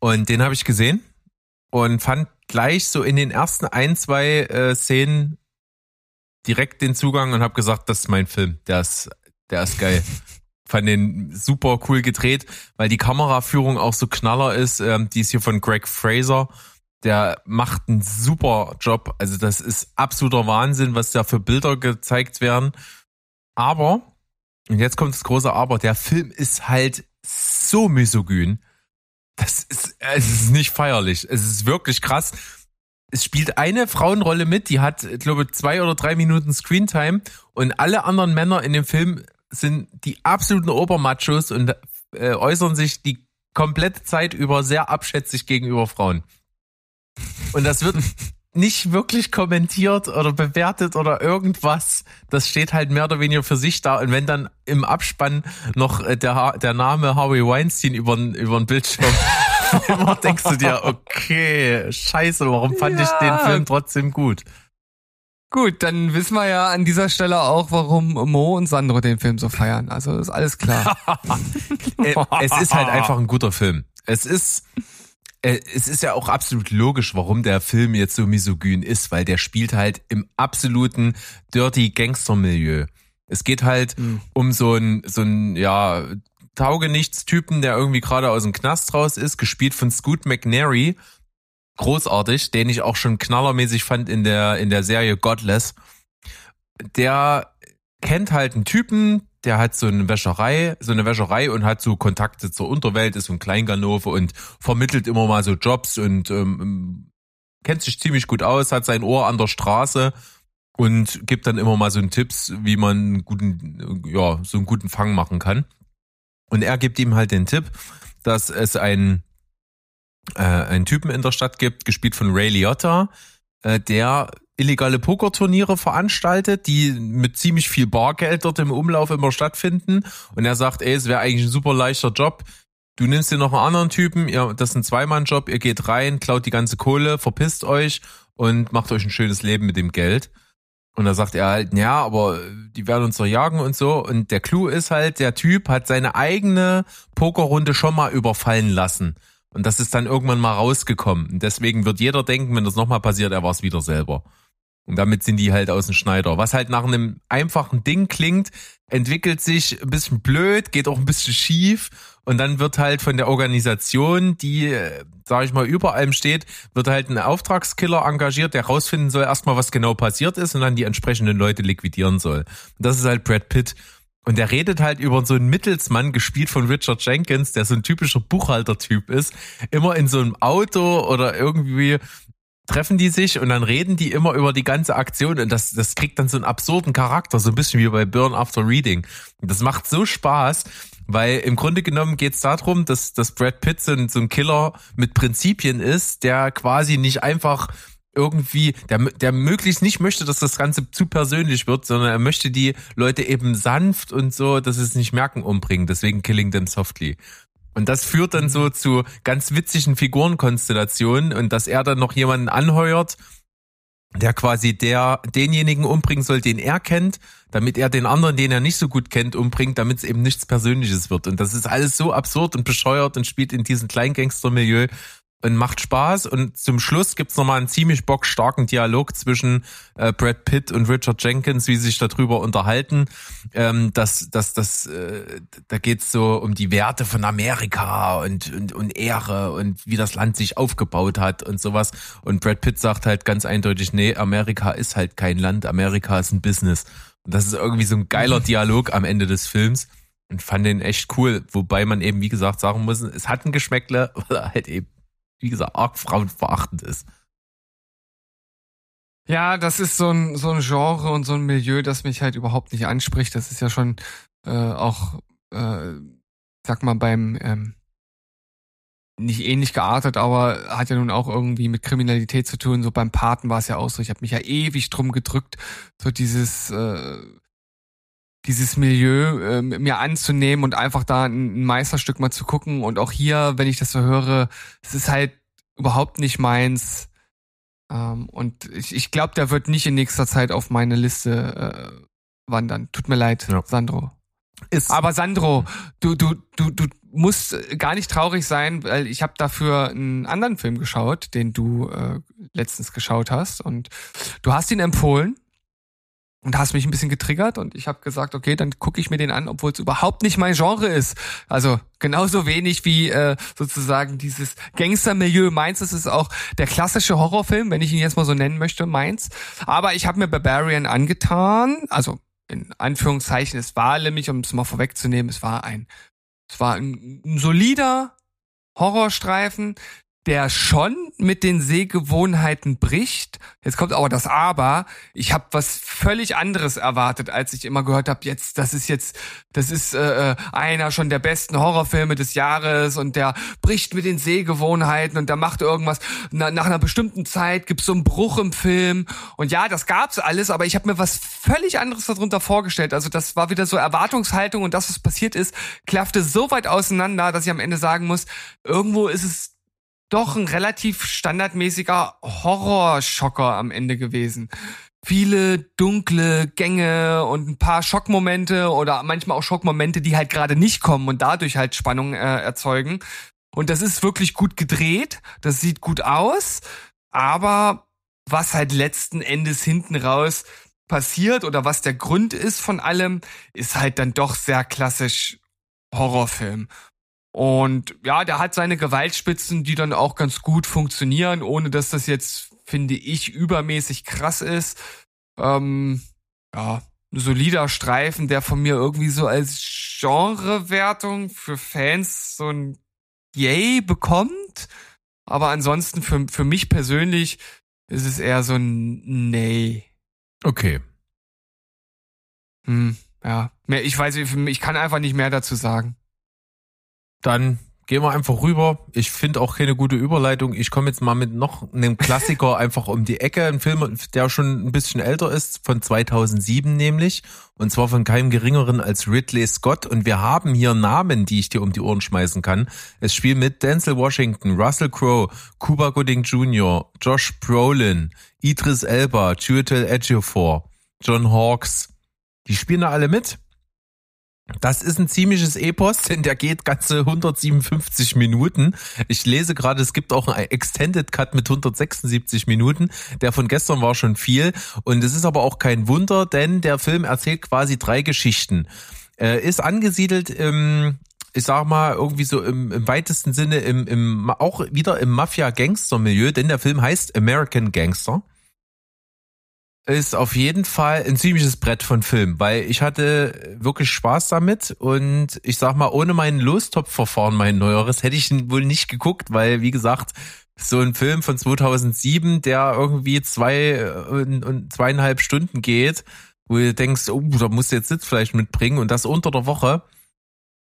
Und den habe ich gesehen und fand gleich so in den ersten ein, zwei äh, Szenen direkt den Zugang und habe gesagt, das ist mein Film. Der ist, der ist geil. Fand den super cool gedreht, weil die Kameraführung auch so knaller ist. Ähm, die ist hier von Greg Fraser. Der macht einen super Job. Also das ist absoluter Wahnsinn, was da für Bilder gezeigt werden. Aber, und jetzt kommt das große Aber, der Film ist halt so misogyn. Das ist, es ist nicht feierlich. Es ist wirklich krass es spielt eine Frauenrolle mit, die hat, ich glaube, zwei oder drei Minuten Screentime und alle anderen Männer in dem Film sind die absoluten Obermachos und äh, äußern sich die komplette Zeit über sehr abschätzig gegenüber Frauen. Und das wird nicht wirklich kommentiert oder bewertet oder irgendwas. Das steht halt mehr oder weniger für sich da. Und wenn dann im Abspann noch äh, der, Ha- der Name Harvey Weinstein über den Bildschirm immer denkst du dir, okay, scheiße, warum fand ich den Ja. Film trotzdem gut? Gut, dann wissen wir ja an dieser Stelle auch, warum Mo und Sandro den Film so feiern. Also ist alles klar. Äh, es ist halt einfach ein guter Film. Es ist, äh, es ist ja auch absolut logisch, warum der Film jetzt so misogyn ist, weil der spielt halt im absoluten Dirty Gangster-Milieu. Es geht halt Hm. um so ein, so ein, ja, Taugenichtstypen, der irgendwie gerade aus dem Knast raus ist, gespielt von Scoot McNairy. Großartig, den ich auch schon knallermäßig fand in der, in der Serie Godless. Der kennt halt einen Typen, der hat so eine Wäscherei, so eine Wäscherei und hat so Kontakte zur Unterwelt, ist so ein Kleinganove und vermittelt immer mal so Jobs und ähm, kennt sich ziemlich gut aus, hat sein Ohr an der Straße und gibt dann immer mal so einen Tipps, wie man einen guten, ja, so einen guten Fang machen kann. Und er gibt ihm halt den Tipp, dass es einen, äh, einen Typen in der Stadt gibt, gespielt von Ray Liotta, äh, der illegale Pokerturniere veranstaltet, die mit ziemlich viel Bargeld dort im Umlauf immer stattfinden. Und er sagt, ey, es wäre eigentlich ein super leichter Job. Du nimmst dir noch einen anderen Typen, ihr, das ist ein Zweimann-Job, ihr geht rein, klaut die ganze Kohle, verpisst euch und macht euch ein schönes Leben mit dem Geld. Und da sagt er halt, ja, aber die werden uns doch jagen und so. Und der Clou ist halt, der Typ hat seine eigene Pokerrunde schon mal überfallen lassen. Und das ist dann irgendwann mal rausgekommen. Und deswegen wird jeder denken, wenn das nochmal passiert, er war es wieder selber. Und damit sind die halt aus dem Schneider. Was halt nach einem einfachen Ding klingt, entwickelt sich ein bisschen blöd, geht auch ein bisschen schief. Und dann wird halt von der Organisation, die, äh, sag ich mal, über allem steht, wird halt ein Auftragskiller engagiert, der rausfinden soll erstmal, was genau passiert ist und dann die entsprechenden Leute liquidieren soll. Und das ist halt Brad Pitt. Und der redet halt über so einen Mittelsmann, gespielt von Richard Jenkins, der so ein typischer Buchhaltertyp ist, immer in so einem Auto oder irgendwie treffen die sich und dann reden die immer über die ganze Aktion und das, das kriegt dann so einen absurden Charakter, so ein bisschen wie bei Burn After Reading. Und das macht so Spaß, weil im Grunde genommen geht es darum, dass, dass Brad Pitt so ein, so ein Killer mit Prinzipien ist, der quasi nicht einfach irgendwie, der, der möglichst nicht möchte, dass das Ganze zu persönlich wird, sondern er möchte die Leute eben sanft und so, dass sie es nicht merken, umbringen. Deswegen Killing Them Softly. Und das führt dann so zu ganz witzigen Figurenkonstellationen und dass er dann noch jemanden anheuert, der quasi der denjenigen umbringen soll, den er kennt, damit er den anderen, den er nicht so gut kennt, umbringt, damit es eben nichts Persönliches wird. Und das ist alles so absurd und bescheuert und spielt in diesem Kleingangster-Milieu und macht Spaß. Und zum Schluss gibt's nochmal einen ziemlich bockstarken Dialog zwischen äh, Brad Pitt und Richard Jenkins, wie sie sich darüber unterhalten. Ähm, dass, dass, dass, äh, da geht's so um die Werte von Amerika und, und, und Ehre und wie das Land sich aufgebaut hat und sowas. Und Brad Pitt sagt halt ganz eindeutig, nee, Amerika ist halt kein Land, Amerika ist ein Business. Und das ist irgendwie so ein geiler Dialog am Ende des Films. Und fand den echt cool, wobei man eben, wie gesagt, sagen muss, es hat ein Geschmäckle, weil er halt eben wie gesagt, arg frauenverachtend ist. Ja, das ist so ein, so ein Genre und so ein Milieu, das mich halt überhaupt nicht anspricht. Das ist ja schon äh, auch, äh, sag mal, beim ähm, nicht ähnlich geartet, aber hat ja nun auch irgendwie mit Kriminalität zu tun. So beim Paten war es ja auch so. Ich habe mich ja ewig drum gedrückt, so dieses äh, dieses Milieu äh, mir anzunehmen und einfach da ein Meisterstück mal zu gucken. Und auch hier, wenn ich das so höre, es ist halt überhaupt nicht meins. Ähm, und ich, ich glaube, der wird nicht in nächster Zeit auf meine Liste äh, wandern. Tut mir leid, Ja. Sandro. Ist Aber Sandro, du, du, du, du musst gar nicht traurig sein, weil ich habe dafür einen anderen Film geschaut, den du äh, letztens geschaut hast. Und du hast ihn empfohlen und hast mich ein bisschen getriggert und ich habe gesagt, okay, dann gucke ich mir den an, obwohl es überhaupt nicht mein Genre ist. Also genauso wenig wie äh, sozusagen dieses Gangstermilieu meins. Es ist auch der klassische Horrorfilm, wenn ich ihn jetzt mal so nennen möchte, meins. Aber ich habe mir Barbarian angetan, also in Anführungszeichen, es war nämlich, um es mal vorwegzunehmen, es war ein, es war ein, ein solider Horrorstreifen, der schon mit den Sehgewohnheiten bricht. Jetzt kommt aber das Aber. Ich habe was völlig anderes erwartet, als ich immer gehört habe, jetzt, das ist jetzt, das ist äh, äh, einer schon der besten Horrorfilme des Jahres und der bricht mit den Sehgewohnheiten und der macht irgendwas. Na, nach einer bestimmten Zeit gibt's so einen Bruch im Film. Und ja, das gab's alles, aber ich habe mir was völlig anderes darunter vorgestellt. Also das war wieder so Erwartungshaltung und das, was passiert ist, klaffte so weit auseinander, dass ich am Ende sagen muss, irgendwo ist es doch ein relativ standardmäßiger Horrorschocker am Ende gewesen. Viele dunkle Gänge und ein paar Schockmomente oder manchmal auch Schockmomente, die halt gerade nicht kommen und dadurch halt Spannung äh, erzeugen. Und das ist wirklich gut gedreht, das sieht gut aus, aber was halt letzten Endes hinten raus passiert oder was der Grund ist von allem, ist halt dann doch sehr klassisch Horrorfilm. Und ja, der hat seine Gewaltspitzen, die dann auch ganz gut funktionieren, ohne dass das jetzt, finde ich, übermäßig krass ist. Ähm, ja, ein solider Streifen, der von mir irgendwie so als Genrewertung für Fans so ein Yay bekommt. Aber ansonsten für, für mich persönlich ist es eher so ein Nee. Okay. Hm, ja. Mehr, ich weiß, ich kann einfach nicht mehr dazu sagen. Dann gehen wir einfach rüber. Ich finde auch keine gute Überleitung. Ich komme jetzt mal mit noch einem Klassiker einfach um die Ecke. Ein Film, der schon ein bisschen älter ist, von 2007 nämlich. Und zwar von keinem geringeren als Ridley Scott. Und wir haben hier Namen, die ich dir um die Ohren schmeißen kann. Es spielen mit Denzel Washington, Russell Crowe, Cuba Gooding Jr., Josh Brolin, Idris Elba, Chiwetel Ejiofor, John Hawkes. Die spielen da alle mit. Das ist ein ziemliches Epos, denn der geht ganze 157 Minuten. Ich lese gerade, es gibt auch einen Extended Cut mit 176 Minuten. Der von gestern war schon viel. Und es ist aber auch kein Wunder, denn der Film erzählt quasi drei Geschichten. Äh, ist angesiedelt im, ich sag mal, irgendwie so im, im weitesten Sinne im, im, auch wieder im Mafia-Gangster-Milieu, denn der Film heißt American Gangster ist auf jeden Fall ein ziemliches Brett von Film, weil ich hatte wirklich Spaß damit und ich sag mal, ohne meinen Lostopf-Verfahren, mein neueres, hätte ich ihn wohl nicht geguckt, weil, wie gesagt, so ein Film von 2007, der irgendwie zwei und, und zweieinhalb Stunden geht, wo du denkst, oh, da musst du jetzt Sitzfleisch mitbringen und das unter der Woche,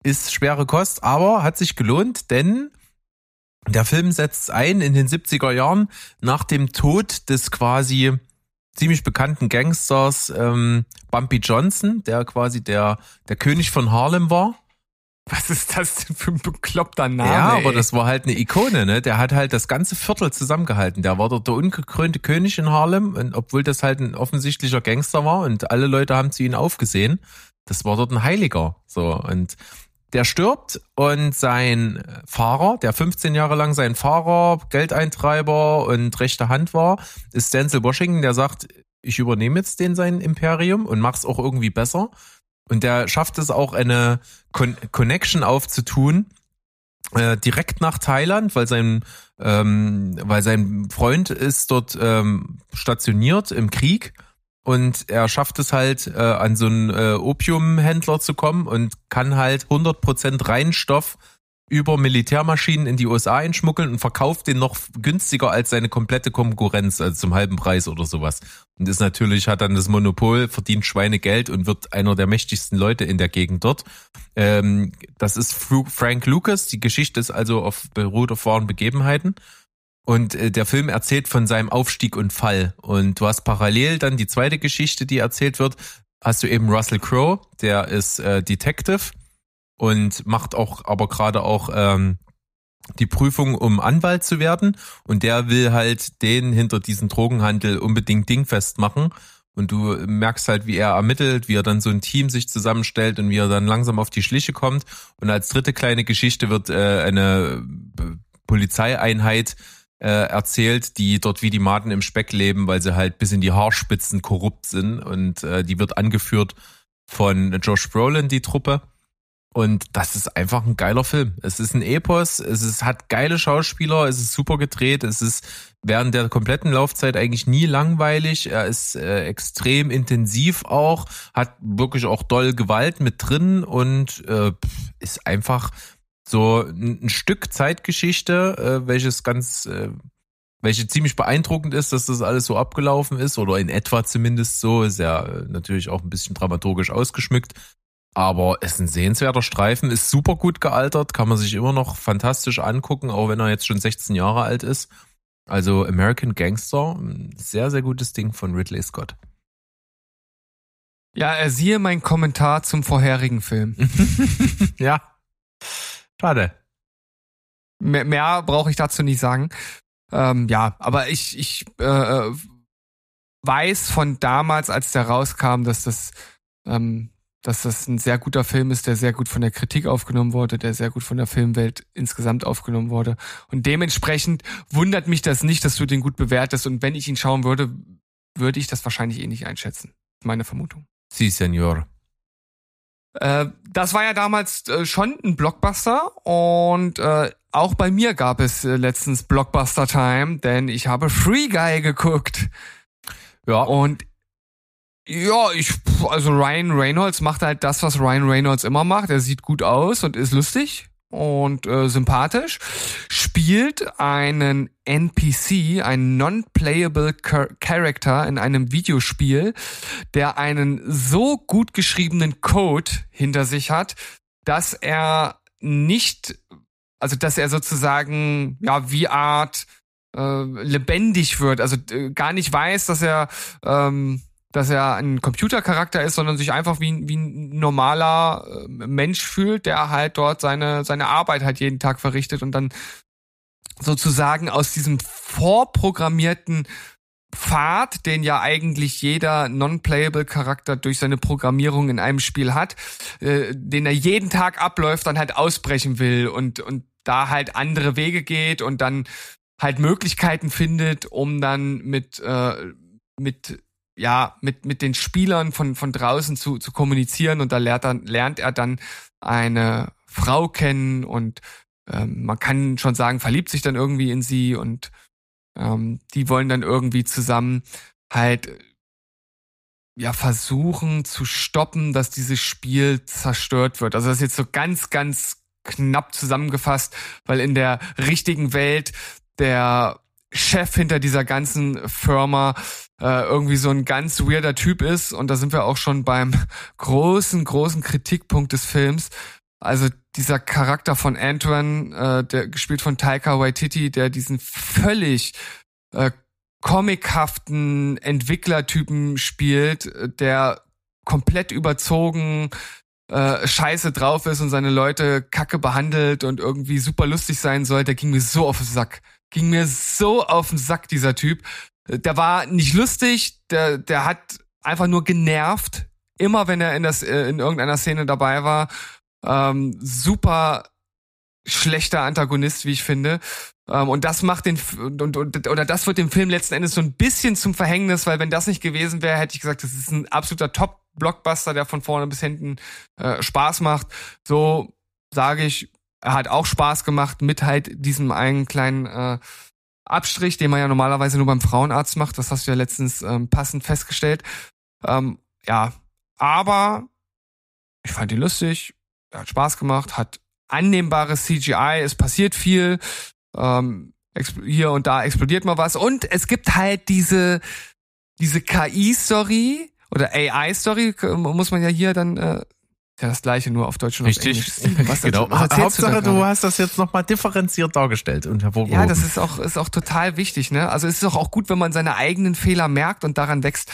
ist schwere Kost, aber hat sich gelohnt, denn der Film setzt ein in den 70er Jahren nach dem Tod des quasi ziemlich bekannten Gangsters ähm, Bumpy Johnson, der quasi der, der König von Harlem war. Was ist das denn für ein bekloppter Name? Ja, aber ey? das war halt eine Ikone, ne? Der hat halt das ganze Viertel zusammengehalten. Der war dort der ungekrönte König in Harlem, und obwohl das halt ein offensichtlicher Gangster war und alle Leute haben zu ihm aufgesehen. Das war dort ein Heiliger. So, und der stirbt und sein Fahrer, der 15 Jahre lang sein Fahrer, Geldeintreiber und rechte Hand war, ist Denzel Washington, der sagt, ich übernehme jetzt den sein Imperium und mach's auch irgendwie besser. Und der schafft es auch eine Con Connection aufzutun, äh, direkt nach Thailand, weil sein, ähm, weil sein Freund ist dort ähm, stationiert im Krieg und er schafft es halt, äh, an so einen äh, Opiumhändler zu kommen und kann halt 100% Reinstoff über Militärmaschinen in die USA einschmuggeln und verkauft den noch günstiger als seine komplette Konkurrenz, also zum halben Preis oder sowas. Und ist natürlich, hat dann das Monopol, verdient Schweinegeld und wird einer der mächtigsten Leute in der Gegend dort. Ähm, das ist Frank Lucas. Die Geschichte ist also auf beruht auf wahren Begebenheiten. Und äh, der Film erzählt von seinem Aufstieg und Fall. Und du hast parallel dann die zweite Geschichte, die erzählt wird, hast du eben Russell Crowe, der ist äh, Detective und macht auch aber gerade auch ähm, die Prüfung, um Anwalt zu werden. Und der will halt den hinter diesen Drogenhandel unbedingt dingfest machen. Und du merkst halt, wie er ermittelt, wie er dann so ein Team sich zusammenstellt und wie er dann langsam auf die Schliche kommt. Und als dritte kleine Geschichte wird äh, eine Polizeieinheit äh, erzählt, die dort wie die Maden im Speck leben, weil sie halt bis in die Haarspitzen korrupt sind. Und äh, die wird angeführt von Josh Brolin, die Truppe. Und das ist einfach ein geiler Film. Es ist ein Epos, es ist, hat geile Schauspieler, es ist super gedreht, es ist während der kompletten Laufzeit eigentlich nie langweilig. Er ist äh, extrem intensiv auch, hat wirklich auch doll Gewalt mit drin und äh, ist einfach so ein, ein Stück Zeitgeschichte, äh, welches ganz, äh, welche ziemlich beeindruckend ist, dass das alles so abgelaufen ist oder in etwa zumindest so. Ist ja äh, natürlich auch ein bisschen dramaturgisch ausgeschmückt. Aber es ist ein sehenswerter Streifen, ist super gut gealtert, kann man sich immer noch fantastisch angucken, auch wenn er jetzt schon 16 Jahre alt ist. Also American Gangster, ein sehr, sehr gutes Ding von Ridley Scott. Ja, er siehe mein Kommentar zum vorherigen Film. ja. Schade. Mehr, mehr brauche ich dazu nicht sagen. Ähm, ja, aber ich, ich äh, weiß von damals, als der rauskam, dass das, ähm, dass das ein sehr guter Film ist, der sehr gut von der Kritik aufgenommen wurde, der sehr gut von der Filmwelt insgesamt aufgenommen wurde. Und dementsprechend wundert mich das nicht, dass du den gut bewertest. Und wenn ich ihn schauen würde, würde ich das wahrscheinlich eh nicht einschätzen. Meine Vermutung. Sie, Senor. Äh, das war ja damals äh, schon ein Blockbuster und äh, auch bei mir gab es letztens Blockbuster Time, denn ich habe Free Guy geguckt. Ja. Und ja, ich, also Ryan Reynolds macht halt das, was Ryan Reynolds immer macht. Er sieht gut aus und ist lustig. Und äh, sympathisch, spielt einen NPC, einen non-playable Char Character in einem Videospiel, der einen so gut geschriebenen Code hinter sich hat, dass er nicht, also dass er sozusagen ja wie Art äh, lebendig wird, also äh, gar nicht weiß, dass er ähm, dass er ein Computercharakter ist, sondern sich einfach wie, wie ein normaler äh, Mensch fühlt, der halt dort seine, seine Arbeit halt jeden Tag verrichtet und dann sozusagen aus diesem vorprogrammierten Pfad, den ja eigentlich jeder non-playable Charakter durch seine Programmierung in einem Spiel hat, äh, den er jeden Tag abläuft, dann halt ausbrechen will und, und da halt andere Wege geht und dann halt Möglichkeiten findet, um dann mit, äh, mit ja, mit, mit den Spielern von, von draußen zu, zu kommunizieren und da lernt, dann, lernt er dann eine Frau kennen und ähm, man kann schon sagen, verliebt sich dann irgendwie in sie und ähm, die wollen dann irgendwie zusammen halt ja versuchen zu stoppen, dass dieses Spiel zerstört wird. Also das ist jetzt so ganz, ganz knapp zusammengefasst, weil in der richtigen Welt der Chef hinter dieser ganzen Firma äh, irgendwie so ein ganz weirder Typ ist. Und da sind wir auch schon beim großen, großen Kritikpunkt des Films. Also dieser Charakter von Antoine, äh, der gespielt von Taika Waititi, der diesen völlig äh, comichaften Entwicklertypen spielt, der komplett überzogen äh, scheiße drauf ist und seine Leute kacke behandelt und irgendwie super lustig sein soll, der ging mir so auf den Sack. Ging mir so auf den Sack, dieser Typ. Der war nicht lustig, der, der hat einfach nur genervt. Immer wenn er in, das, äh, in irgendeiner Szene dabei war. Ähm, super schlechter Antagonist, wie ich finde. Ähm, und das macht den und, und, oder das wird dem Film letzten Endes so ein bisschen zum Verhängnis, weil wenn das nicht gewesen wäre, hätte ich gesagt, das ist ein absoluter Top-Blockbuster, der von vorne bis hinten äh, Spaß macht. So sage ich, hat auch Spaß gemacht mit halt diesem einen kleinen äh, Abstrich, den man ja normalerweise nur beim Frauenarzt macht. Das hast du ja letztens ähm, passend festgestellt. Ähm, ja, aber ich fand ihn lustig, er hat Spaß gemacht, hat annehmbares CGI, es passiert viel, ähm, hier und da explodiert mal was und es gibt halt diese diese KI-Story oder AI-Story, muss man ja hier dann äh, ja das gleiche nur auf Deutsch und Richtig. auf Englisch. Was, genau. was Hauptsache, du, gerade? hast das jetzt nochmal differenziert dargestellt und hervorgehoben. Ja, das ist auch, ist auch total wichtig, ne? Also es ist auch, auch gut, wenn man seine eigenen Fehler merkt und daran wächst.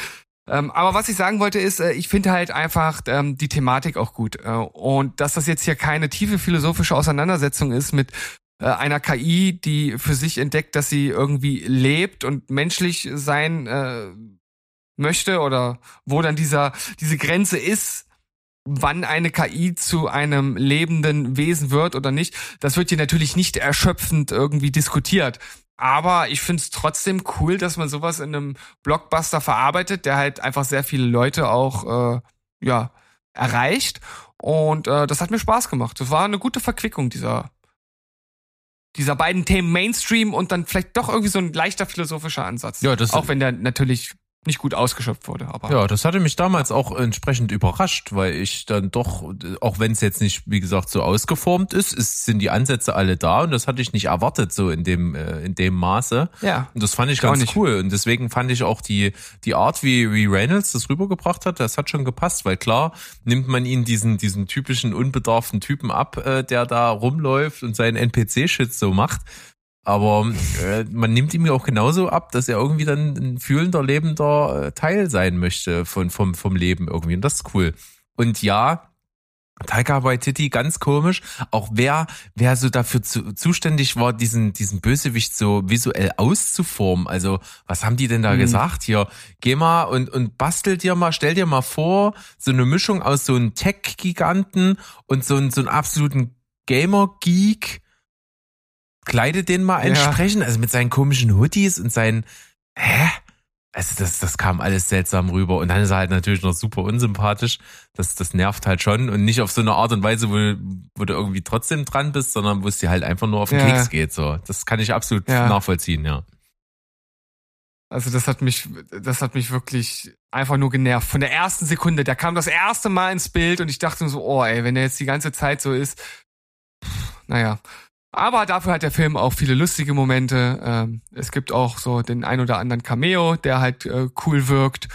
Ähm, aber was ich sagen wollte ist, äh, ich finde halt einfach ähm, die Thematik auch gut. Äh, und dass das jetzt hier keine tiefe philosophische Auseinandersetzung ist mit äh, einer KI, die für sich entdeckt, dass sie irgendwie lebt und menschlich sein äh, möchte oder wo dann dieser, diese Grenze ist, wann eine KI zu einem lebenden Wesen wird oder nicht, das wird hier natürlich nicht erschöpfend irgendwie diskutiert. Aber ich finde es trotzdem cool, dass man sowas in einem Blockbuster verarbeitet, der halt einfach sehr viele Leute auch äh, ja erreicht. Und äh, das hat mir Spaß gemacht. Das war eine gute Verquickung dieser dieser beiden Themen Mainstream und dann vielleicht doch irgendwie so ein leichter philosophischer Ansatz. Ja, das- auch wenn der natürlich nicht gut ausgeschöpft wurde. Aber Ja, das hatte mich damals auch entsprechend überrascht, weil ich dann doch, auch wenn es jetzt nicht, wie gesagt, so ausgeformt ist, ist, sind die Ansätze alle da und das hatte ich nicht erwartet, so in dem, äh, in dem Maße. ja. Und das fand ich ganz nicht. cool. Und deswegen fand ich auch die, die Art, wie, wie Reynolds das rübergebracht hat, das hat schon gepasst, weil klar nimmt man ihn diesen, diesen typischen unbedarften Typen ab, äh, der da rumläuft und seinen NPC-Shit so macht. Aber äh, man nimmt ihm ja auch genauso ab, dass er irgendwie dann ein fühlender, lebender äh, Teil sein möchte von, vom, vom Leben irgendwie. Und das ist cool. Und ja, Taika Waititi, ganz komisch. Auch wer, wer so dafür zu, zuständig war, diesen, diesen Bösewicht so visuell auszuformen. Also, was haben die denn da Hm. gesagt? Hier, geh mal und, und bastel dir mal, stell dir mal vor, so eine Mischung aus so einem Tech-Giganten und so, einem- so einem absoluten Gamer-Geek. Kleide den mal Ja. entsprechend, also mit seinen komischen Hoodies und seinen, hä? Also das, das kam alles seltsam rüber und dann ist er halt natürlich noch super unsympathisch. Das, das nervt halt schon und nicht auf so eine Art und Weise, wo, wo du irgendwie trotzdem dran bist, sondern wo es dir halt einfach nur auf den Ja. Keks geht. So, das kann ich absolut Ja. nachvollziehen, ja. Also das hat mich, das hat mich wirklich einfach nur genervt. Von der ersten Sekunde, der kam das erste Mal ins Bild und ich dachte so, oh ey, wenn der jetzt die ganze Zeit so ist, pff, naja. Aber dafür hat der Film auch viele lustige Momente. Ähm, es gibt auch so den ein oder anderen Cameo, der halt äh, cool wirkt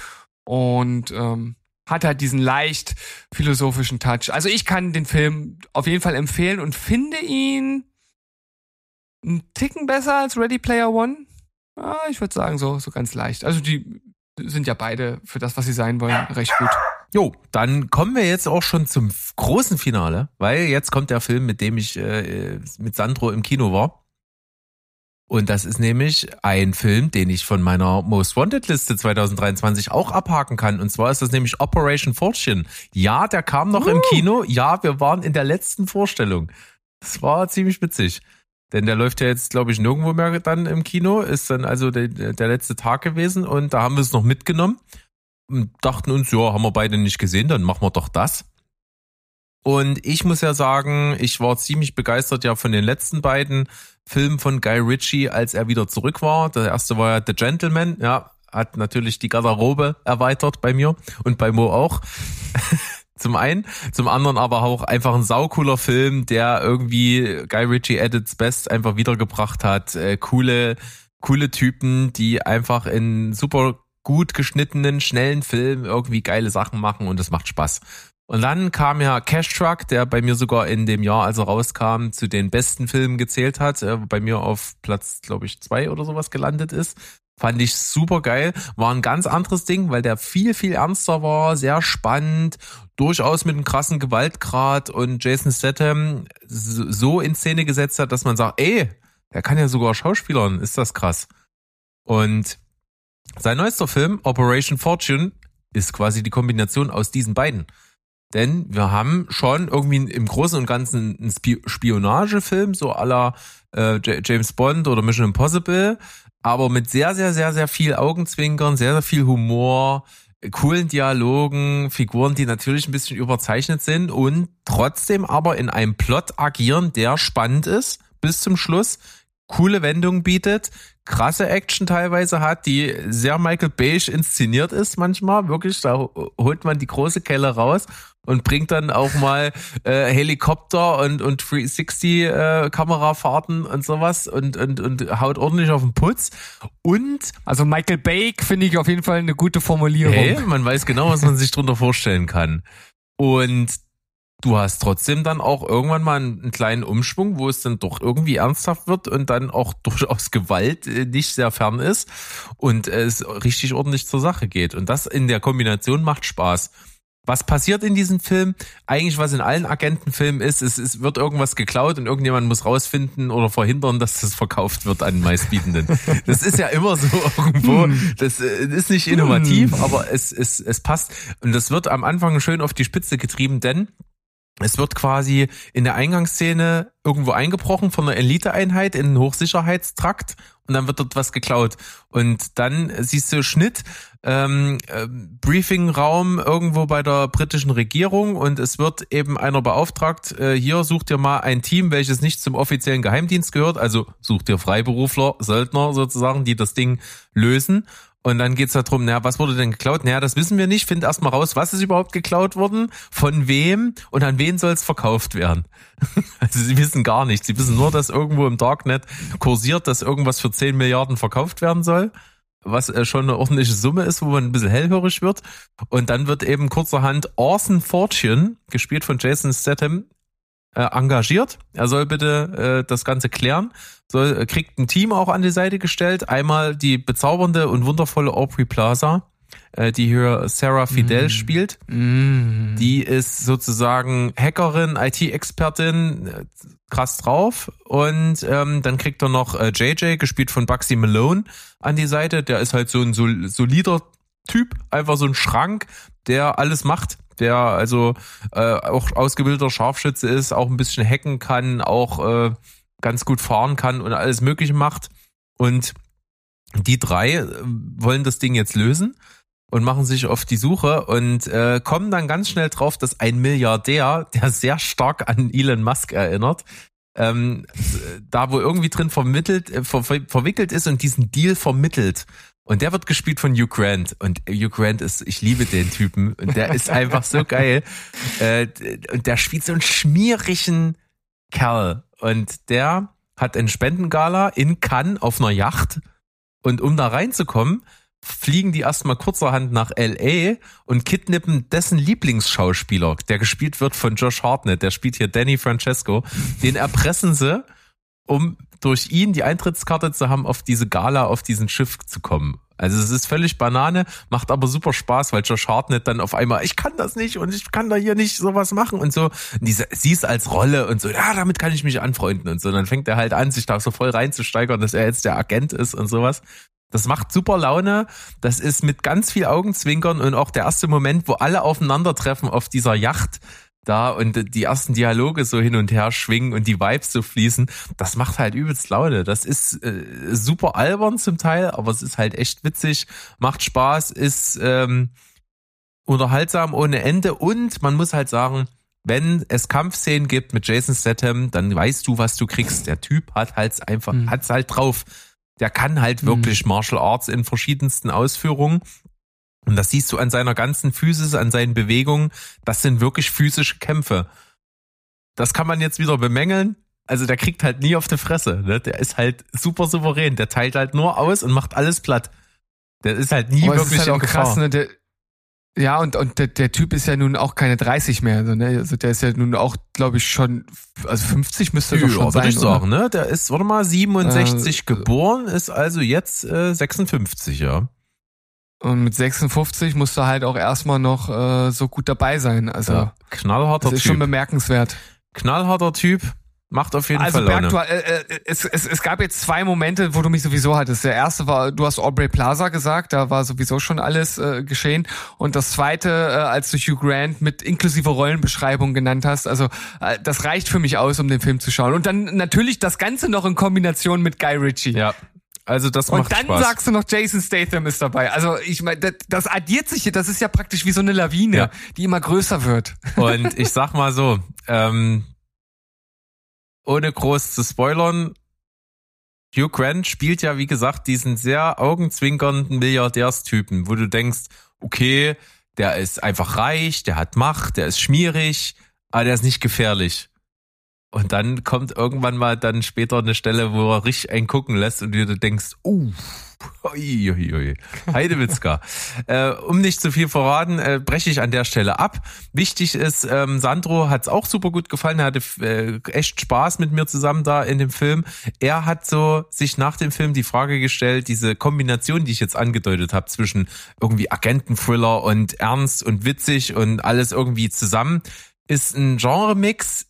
und ähm, hat halt diesen leicht philosophischen Touch. Also ich kann den Film auf jeden Fall empfehlen und finde ihn einen Ticken besser als Ready Player One. Ah, ich würde sagen so so ganz leicht. Also die sind ja beide für das, was sie sein wollen, recht gut. Jo, dann kommen wir jetzt auch schon zum großen Finale, weil jetzt kommt der Film, mit dem ich äh, mit Sandro im Kino war. Und das ist nämlich ein Film, den ich von meiner Most Wanted Liste 2023 auch abhaken kann. Und zwar ist das nämlich Operation Fortune. Ja, der kam noch im Kino. Ja, wir waren in der letzten Vorstellung. Das war ziemlich witzig. Denn der läuft ja jetzt, glaube ich, nirgendwo mehr dann im Kino. Ist dann also der, der letzte Tag gewesen. Und da haben wir es noch mitgenommen dachten uns, ja, haben wir beide nicht gesehen, dann machen wir doch das. Und ich muss ja sagen, ich war ziemlich begeistert ja von den letzten beiden Filmen von Guy Ritchie, als er wieder zurück war. Der erste war ja The Gentleman, ja, hat natürlich die Garderobe erweitert bei mir und bei Mo auch. zum einen, zum anderen aber auch einfach ein saucooler Film, der irgendwie Guy Ritchie at its best einfach wiedergebracht hat. Äh, coole, coole Typen, die einfach in super gut geschnittenen, schnellen Film irgendwie geile Sachen machen und es macht Spaß. Und dann kam ja Cash Truck, der bei mir sogar in dem Jahr, als er rauskam, zu den besten Filmen gezählt hat, äh, bei mir auf Platz, glaube ich, zwei oder sowas gelandet ist. Fand ich super geil. War ein ganz anderes Ding, weil der viel, viel ernster war, sehr spannend, durchaus mit einem krassen Gewaltgrad und Jason Statham so in Szene gesetzt hat, dass man sagt, ey, der kann ja sogar Schauspielern, ist das krass. Und sein neuester Film, Operation Fortune, ist quasi die Kombination aus diesen beiden. Denn wir haben schon irgendwie im Großen und Ganzen einen Spionagefilm, so aller äh, James Bond oder Mission Impossible, aber mit sehr, sehr, sehr, sehr viel Augenzwinkern, sehr, sehr viel Humor, coolen Dialogen, Figuren, die natürlich ein bisschen überzeichnet sind und trotzdem aber in einem Plot agieren, der spannend ist bis zum Schluss, coole Wendungen bietet, krasse Action teilweise hat, die sehr Michael Beige inszeniert ist manchmal. Wirklich, da holt man die große Kelle raus und bringt dann auch mal äh, Helikopter und, und 360 äh, und sowas und, und, und haut ordentlich auf den Putz. Und Also Michael Bay finde ich auf jeden Fall eine gute Formulierung. hey, man weiß genau, was man sich drunter vorstellen kann. Und du hast trotzdem dann auch irgendwann mal einen kleinen Umschwung, wo es dann doch irgendwie ernsthaft wird und dann auch durchaus Gewalt äh, nicht sehr fern ist und es richtig ordentlich zur Sache geht. Und das in der Kombination macht Spaß. Was passiert in diesem Film? Eigentlich, was in allen Agentenfilmen ist, es, es wird irgendwas geklaut und irgendjemand muss rausfinden oder verhindern, dass das verkauft wird an den meistbietenden. Das ist ja immer so irgendwo. Das äh, ist nicht innovativ, aber es, es, es passt. Und das wird am Anfang schön auf die Spitze getrieben, denn es wird quasi in der Eingangsszene irgendwo eingebrochen von einer Eliteeinheit in einen Hochsicherheitstrakt und dann wird dort was geklaut. Und dann siehst du Schnitt, ähm, äh, Briefingraum irgendwo bei der britischen Regierung und es wird eben einer beauftragt, äh, hier sucht dir mal ein Team, welches nicht zum offiziellen Geheimdienst gehört, also sucht dir Freiberufler, Söldner sozusagen, die das Ding lösen. Und dann geht's darum, naja, was wurde denn geklaut? Naja, das wissen wir nicht. Find erstmal raus, was ist überhaupt geklaut worden, von wem und an wen soll es verkauft werden. Also sie wissen gar nichts. Sie wissen nur, dass irgendwo im Darknet kursiert, dass irgendwas für 10 Milliarden verkauft werden soll. Was äh, schon eine ordentliche Summe ist, wo man ein bisschen hellhörig wird. Und dann wird eben kurzerhand Orson Fortune, gespielt von Jason Statham, engagiert. Er soll bitte äh, das Ganze klären. Soll, äh, kriegt ein Team auch an die Seite gestellt. Einmal die bezaubernde und wundervolle Aubrey Plaza, äh, die hier Sarah Fidel Mm. spielt. Mm. Die ist sozusagen Hackerin, IT-Expertin, äh, krass drauf. Und ähm, dann kriegt er noch äh, JJ, gespielt von Bugsy Malone, an die Seite. Der ist halt so ein sol solider Typ, einfach so ein Schrank, der alles macht. Der also äh, auch ausgebildeter Scharfschütze ist, auch ein bisschen hacken kann, auch äh, ganz gut fahren kann und alles Mögliche macht. Und die drei äh, wollen das Ding jetzt lösen und machen sich auf die Suche und äh, kommen dann ganz schnell drauf, dass ein Milliardär, der sehr stark an Elon Musk erinnert, ähm, da wo irgendwie drin vermittelt, äh, ver verwickelt ist und diesen Deal vermittelt. Und der wird gespielt von Hugh Grant. Und Hugh Grant ist, ich liebe den Typen. Und der ist einfach so geil. Äh, und der spielt so einen schmierigen Kerl. Und der hat ein Spendengala in Cannes auf einer Yacht. Und um da reinzukommen, fliegen die erstmal kurzerhand nach LA und kidnappen dessen Lieblingsschauspieler, der gespielt wird von Josh Hartnett, der spielt hier Danny Francesco. Den erpressen sie, um durch ihn die Eintrittskarte zu haben, auf diese Gala, auf diesen Schiff zu kommen. Also es ist völlig Banane, macht aber super Spaß, weil Josh Hartnett dann auf einmal, ich kann das nicht und ich kann da hier nicht sowas machen und so. Und diese, sie ist als Rolle und so, ja, damit kann ich mich anfreunden und so. Und dann fängt er halt an, sich da so voll reinzusteigern, dass er jetzt der Agent ist und sowas. Das macht super Laune. Das ist mit ganz viel Augenzwinkern und auch der erste Moment, wo alle aufeinandertreffen auf dieser Yacht da und die ersten Dialoge so hin und her schwingen und die Vibes so fließen, das macht halt übelst Laune. Das ist äh, super albern zum Teil, aber es ist halt echt witzig, macht Spaß, ist ähm, unterhaltsam ohne Ende und man muss halt sagen, wenn es Kampfszenen gibt mit Jason Statham, dann weißt du, was du kriegst. Der Typ hat halt einfach, Mhm. hat's halt drauf. Der kann halt wirklich Martial Arts in verschiedensten Ausführungen. Und das siehst du an seiner ganzen Physis, an seinen Bewegungen. Das sind wirklich physische Kämpfe. Das kann man jetzt wieder bemängeln. Also der kriegt halt nie auf die Fresse. Ne? Der ist halt super souverän. Der teilt halt nur aus und macht alles platt. Der ist halt nie Aber wirklich ist halt auch krass, ne? Der, ja, und, und der, der Typ ist ja nun auch keine 30 mehr. Also, ne? also der ist ja nun auch, glaube ich, schon, also 50 müsste er doch schon sein. ich oder? sagen, ne? Der ist, warte mal, 67 Äh, geboren, ist also jetzt äh, 56, ja. Und mit 56 musst du halt auch erstmal noch äh, so gut dabei sein. Also ja. Knallharter das ist schon Typ. bemerkenswert. Knallharter Typ, macht auf jeden Also Fall Berg, Laune. äh, äh, es, es, es gab jetzt zwei Momente, wo du mich sowieso hattest. Der erste war, du hast Aubrey Plaza gesagt, da war sowieso schon alles äh, geschehen. Und das zweite, äh, als du Hugh Grant mit inklusive Rollenbeschreibung genannt hast, also äh, das reicht für mich aus, um den Film zu schauen. Und dann natürlich das Ganze noch in Kombination mit Guy Ritchie. Ja. Also das Und macht dann Spaß. sagst du noch, Jason Statham ist dabei. Also ich meine, das, das addiert sich, hier, das ist ja praktisch wie so eine Lawine, Ja. die immer größer wird. Und ich sag mal so, ähm, ohne groß zu spoilern, Hugh Grant spielt ja, wie gesagt, diesen sehr augenzwinkernden Milliardärstypen, wo du denkst, okay, der ist einfach reich, der hat Macht, der ist schmierig, aber der ist nicht gefährlich. Und dann kommt irgendwann mal dann später eine Stelle, wo er richtig einen gucken lässt und du dir denkst, uh, ui, ui, ui. Heidewitzka. äh, um nicht zu viel verraten, äh, breche ich an der Stelle ab. Wichtig ist, ähm, Sandro hat es auch super gut gefallen. Er hatte äh, echt Spaß mit mir zusammen da in dem Film. Er hat so sich nach dem Film die Frage gestellt, diese Kombination, die ich jetzt angedeutet habe, zwischen irgendwie Agenten-Thriller und ernst und witzig und alles irgendwie zusammen, ist ein Genre-Mix,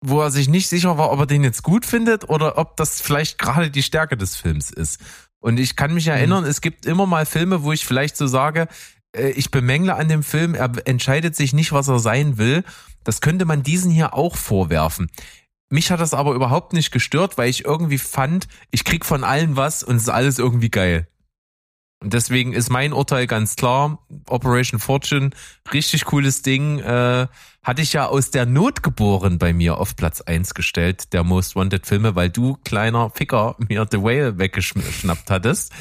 wo er sich nicht sicher war, ob er den jetzt gut findet oder ob das vielleicht gerade die Stärke des Films ist. Und ich kann mich erinnern, es gibt immer mal Filme, wo ich vielleicht so sage, äh, ich bemängle an dem Film, er entscheidet sich nicht, was er sein will. Das könnte man diesen hier auch vorwerfen. Mich hat das aber überhaupt nicht gestört, weil ich irgendwie fand, ich krieg von allen was und es ist alles irgendwie geil. Und deswegen ist mein Urteil ganz klar. Operation Fortune, richtig cooles Ding. Äh, hatte ich ja aus der Not geboren bei mir auf Platz eins gestellt, der Most Wanted Filme, weil du, kleiner Ficker, mir The Whale weggeschnappt hattest.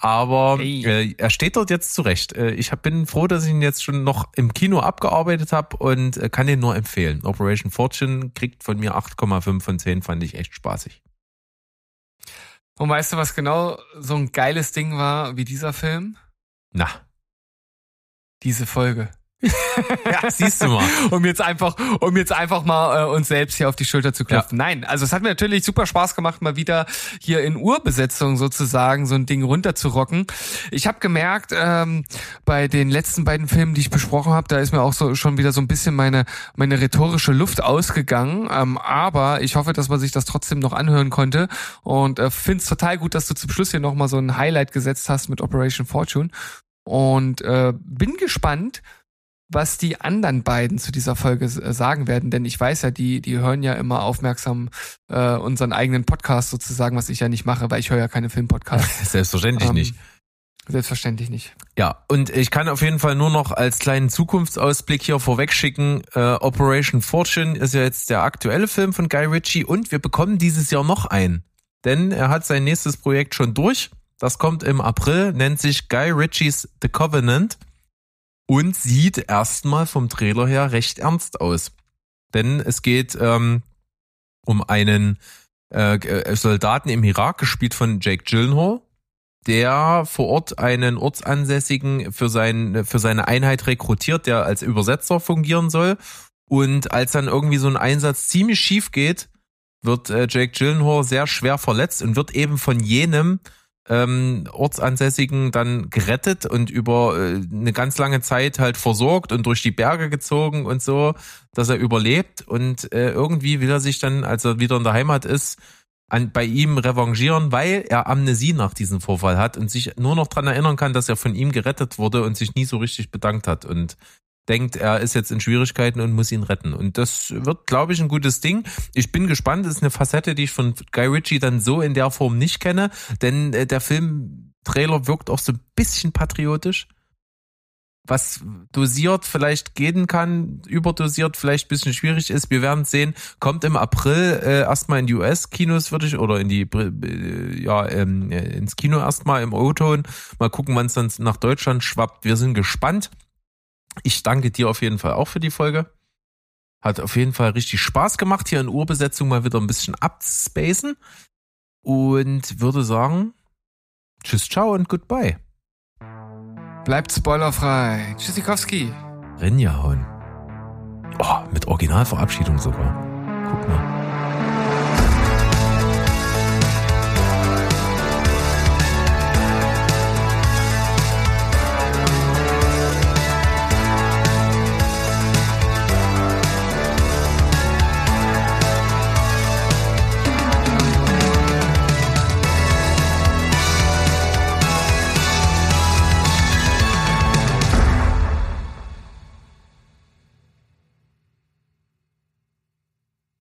Aber äh, er steht dort jetzt zurecht. Äh, ich hab, bin froh, dass ich ihn jetzt schon noch im Kino abgearbeitet habe und äh, kann ihn nur empfehlen. Operation Fortune kriegt von mir 8,5 von 10, fand ich echt spaßig. Und weißt du, was genau so ein geiles Ding war wie dieser Film? Na, Diese Folge. Ja, siehst du mal. um jetzt einfach, um jetzt einfach mal äh, uns selbst hier auf die Schulter zu klopfen. Nein, also es hat mir natürlich super Spaß gemacht, mal wieder hier in Urbesetzung sozusagen so ein Ding runterzurocken. Ich habe gemerkt, ähm, bei den letzten beiden Filmen, die ich besprochen habe, da ist mir auch so schon wieder so ein bisschen meine meine rhetorische Luft ausgegangen. Ähm, aber ich hoffe, dass man sich das trotzdem noch anhören konnte und äh, finde es total gut, dass du zum Schluss hier noch mal so ein Highlight gesetzt hast mit Operation Fortune und äh, bin gespannt was die anderen beiden zu dieser Folge äh, sagen werden, denn ich weiß ja, die, die hören ja immer aufmerksam äh, unseren eigenen Podcast sozusagen, was ich ja nicht mache, weil ich höre ja keine Filmpodcasts. Selbstverständlich Ähm, nicht. Selbstverständlich nicht. Ja, und ich kann auf jeden Fall nur noch als kleinen Zukunftsausblick hier vorweg schicken, äh, Operation Fortune ist ja jetzt der aktuelle Film von Guy Ritchie und wir bekommen dieses Jahr noch einen. Denn er hat sein nächstes Projekt schon durch. Das kommt im April, nennt sich Guy Ritchies The Covenant und sieht erstmal vom Trailer her recht ernst aus. Denn es geht ähm, um einen äh, äh, Soldaten im Irak, gespielt von Jake Gyllenhaal, der vor Ort einen Ortsansässigen für, sein, für seine Einheit rekrutiert, der als Übersetzer fungieren soll. Und als dann irgendwie so ein Einsatz ziemlich schief geht, wird äh, Jake Gyllenhaal sehr schwer verletzt und wird eben von jenem ähm, Ortsansässigen dann gerettet und über äh, eine ganz lange Zeit halt versorgt und durch die Berge gezogen und so, dass er überlebt. Und äh, irgendwie will er sich dann, als er wieder in der Heimat ist, an, bei ihm revanchieren, weil er Amnesie nach diesem Vorfall hat und sich nur noch dran erinnern kann, dass er von ihm gerettet wurde und sich nie so richtig bedankt hat und denkt, er ist jetzt in Schwierigkeiten und muss ihn retten. Und das wird, glaube ich, ein gutes Ding. Ich bin gespannt. Das ist eine Facette, die ich von Guy Ritchie dann so in der Form nicht kenne, denn äh, der Filmtrailer wirkt auch so ein bisschen patriotisch was dosiert vielleicht gehen kann, überdosiert vielleicht bisschen schwierig ist. Wir werden sehen. Kommt im April äh, erstmal in die US-Kinos, würde ich, oder in die, äh, ja, ähm, ins Kino erstmal im O-Ton. Mal gucken, wann es dann nach Deutschland schwappt. Wir sind gespannt. Ich danke dir auf jeden Fall auch für die Folge. Hat auf jeden Fall richtig Spaß gemacht, hier in Urbesetzung mal wieder ein bisschen abzuspacen. Und würde sagen, tschüss, ciao und goodbye. Bleibt spoilerfrei. Tschüssikowski. Rinjahauen. Oh, mit Originalverabschiedung sogar. Guck mal.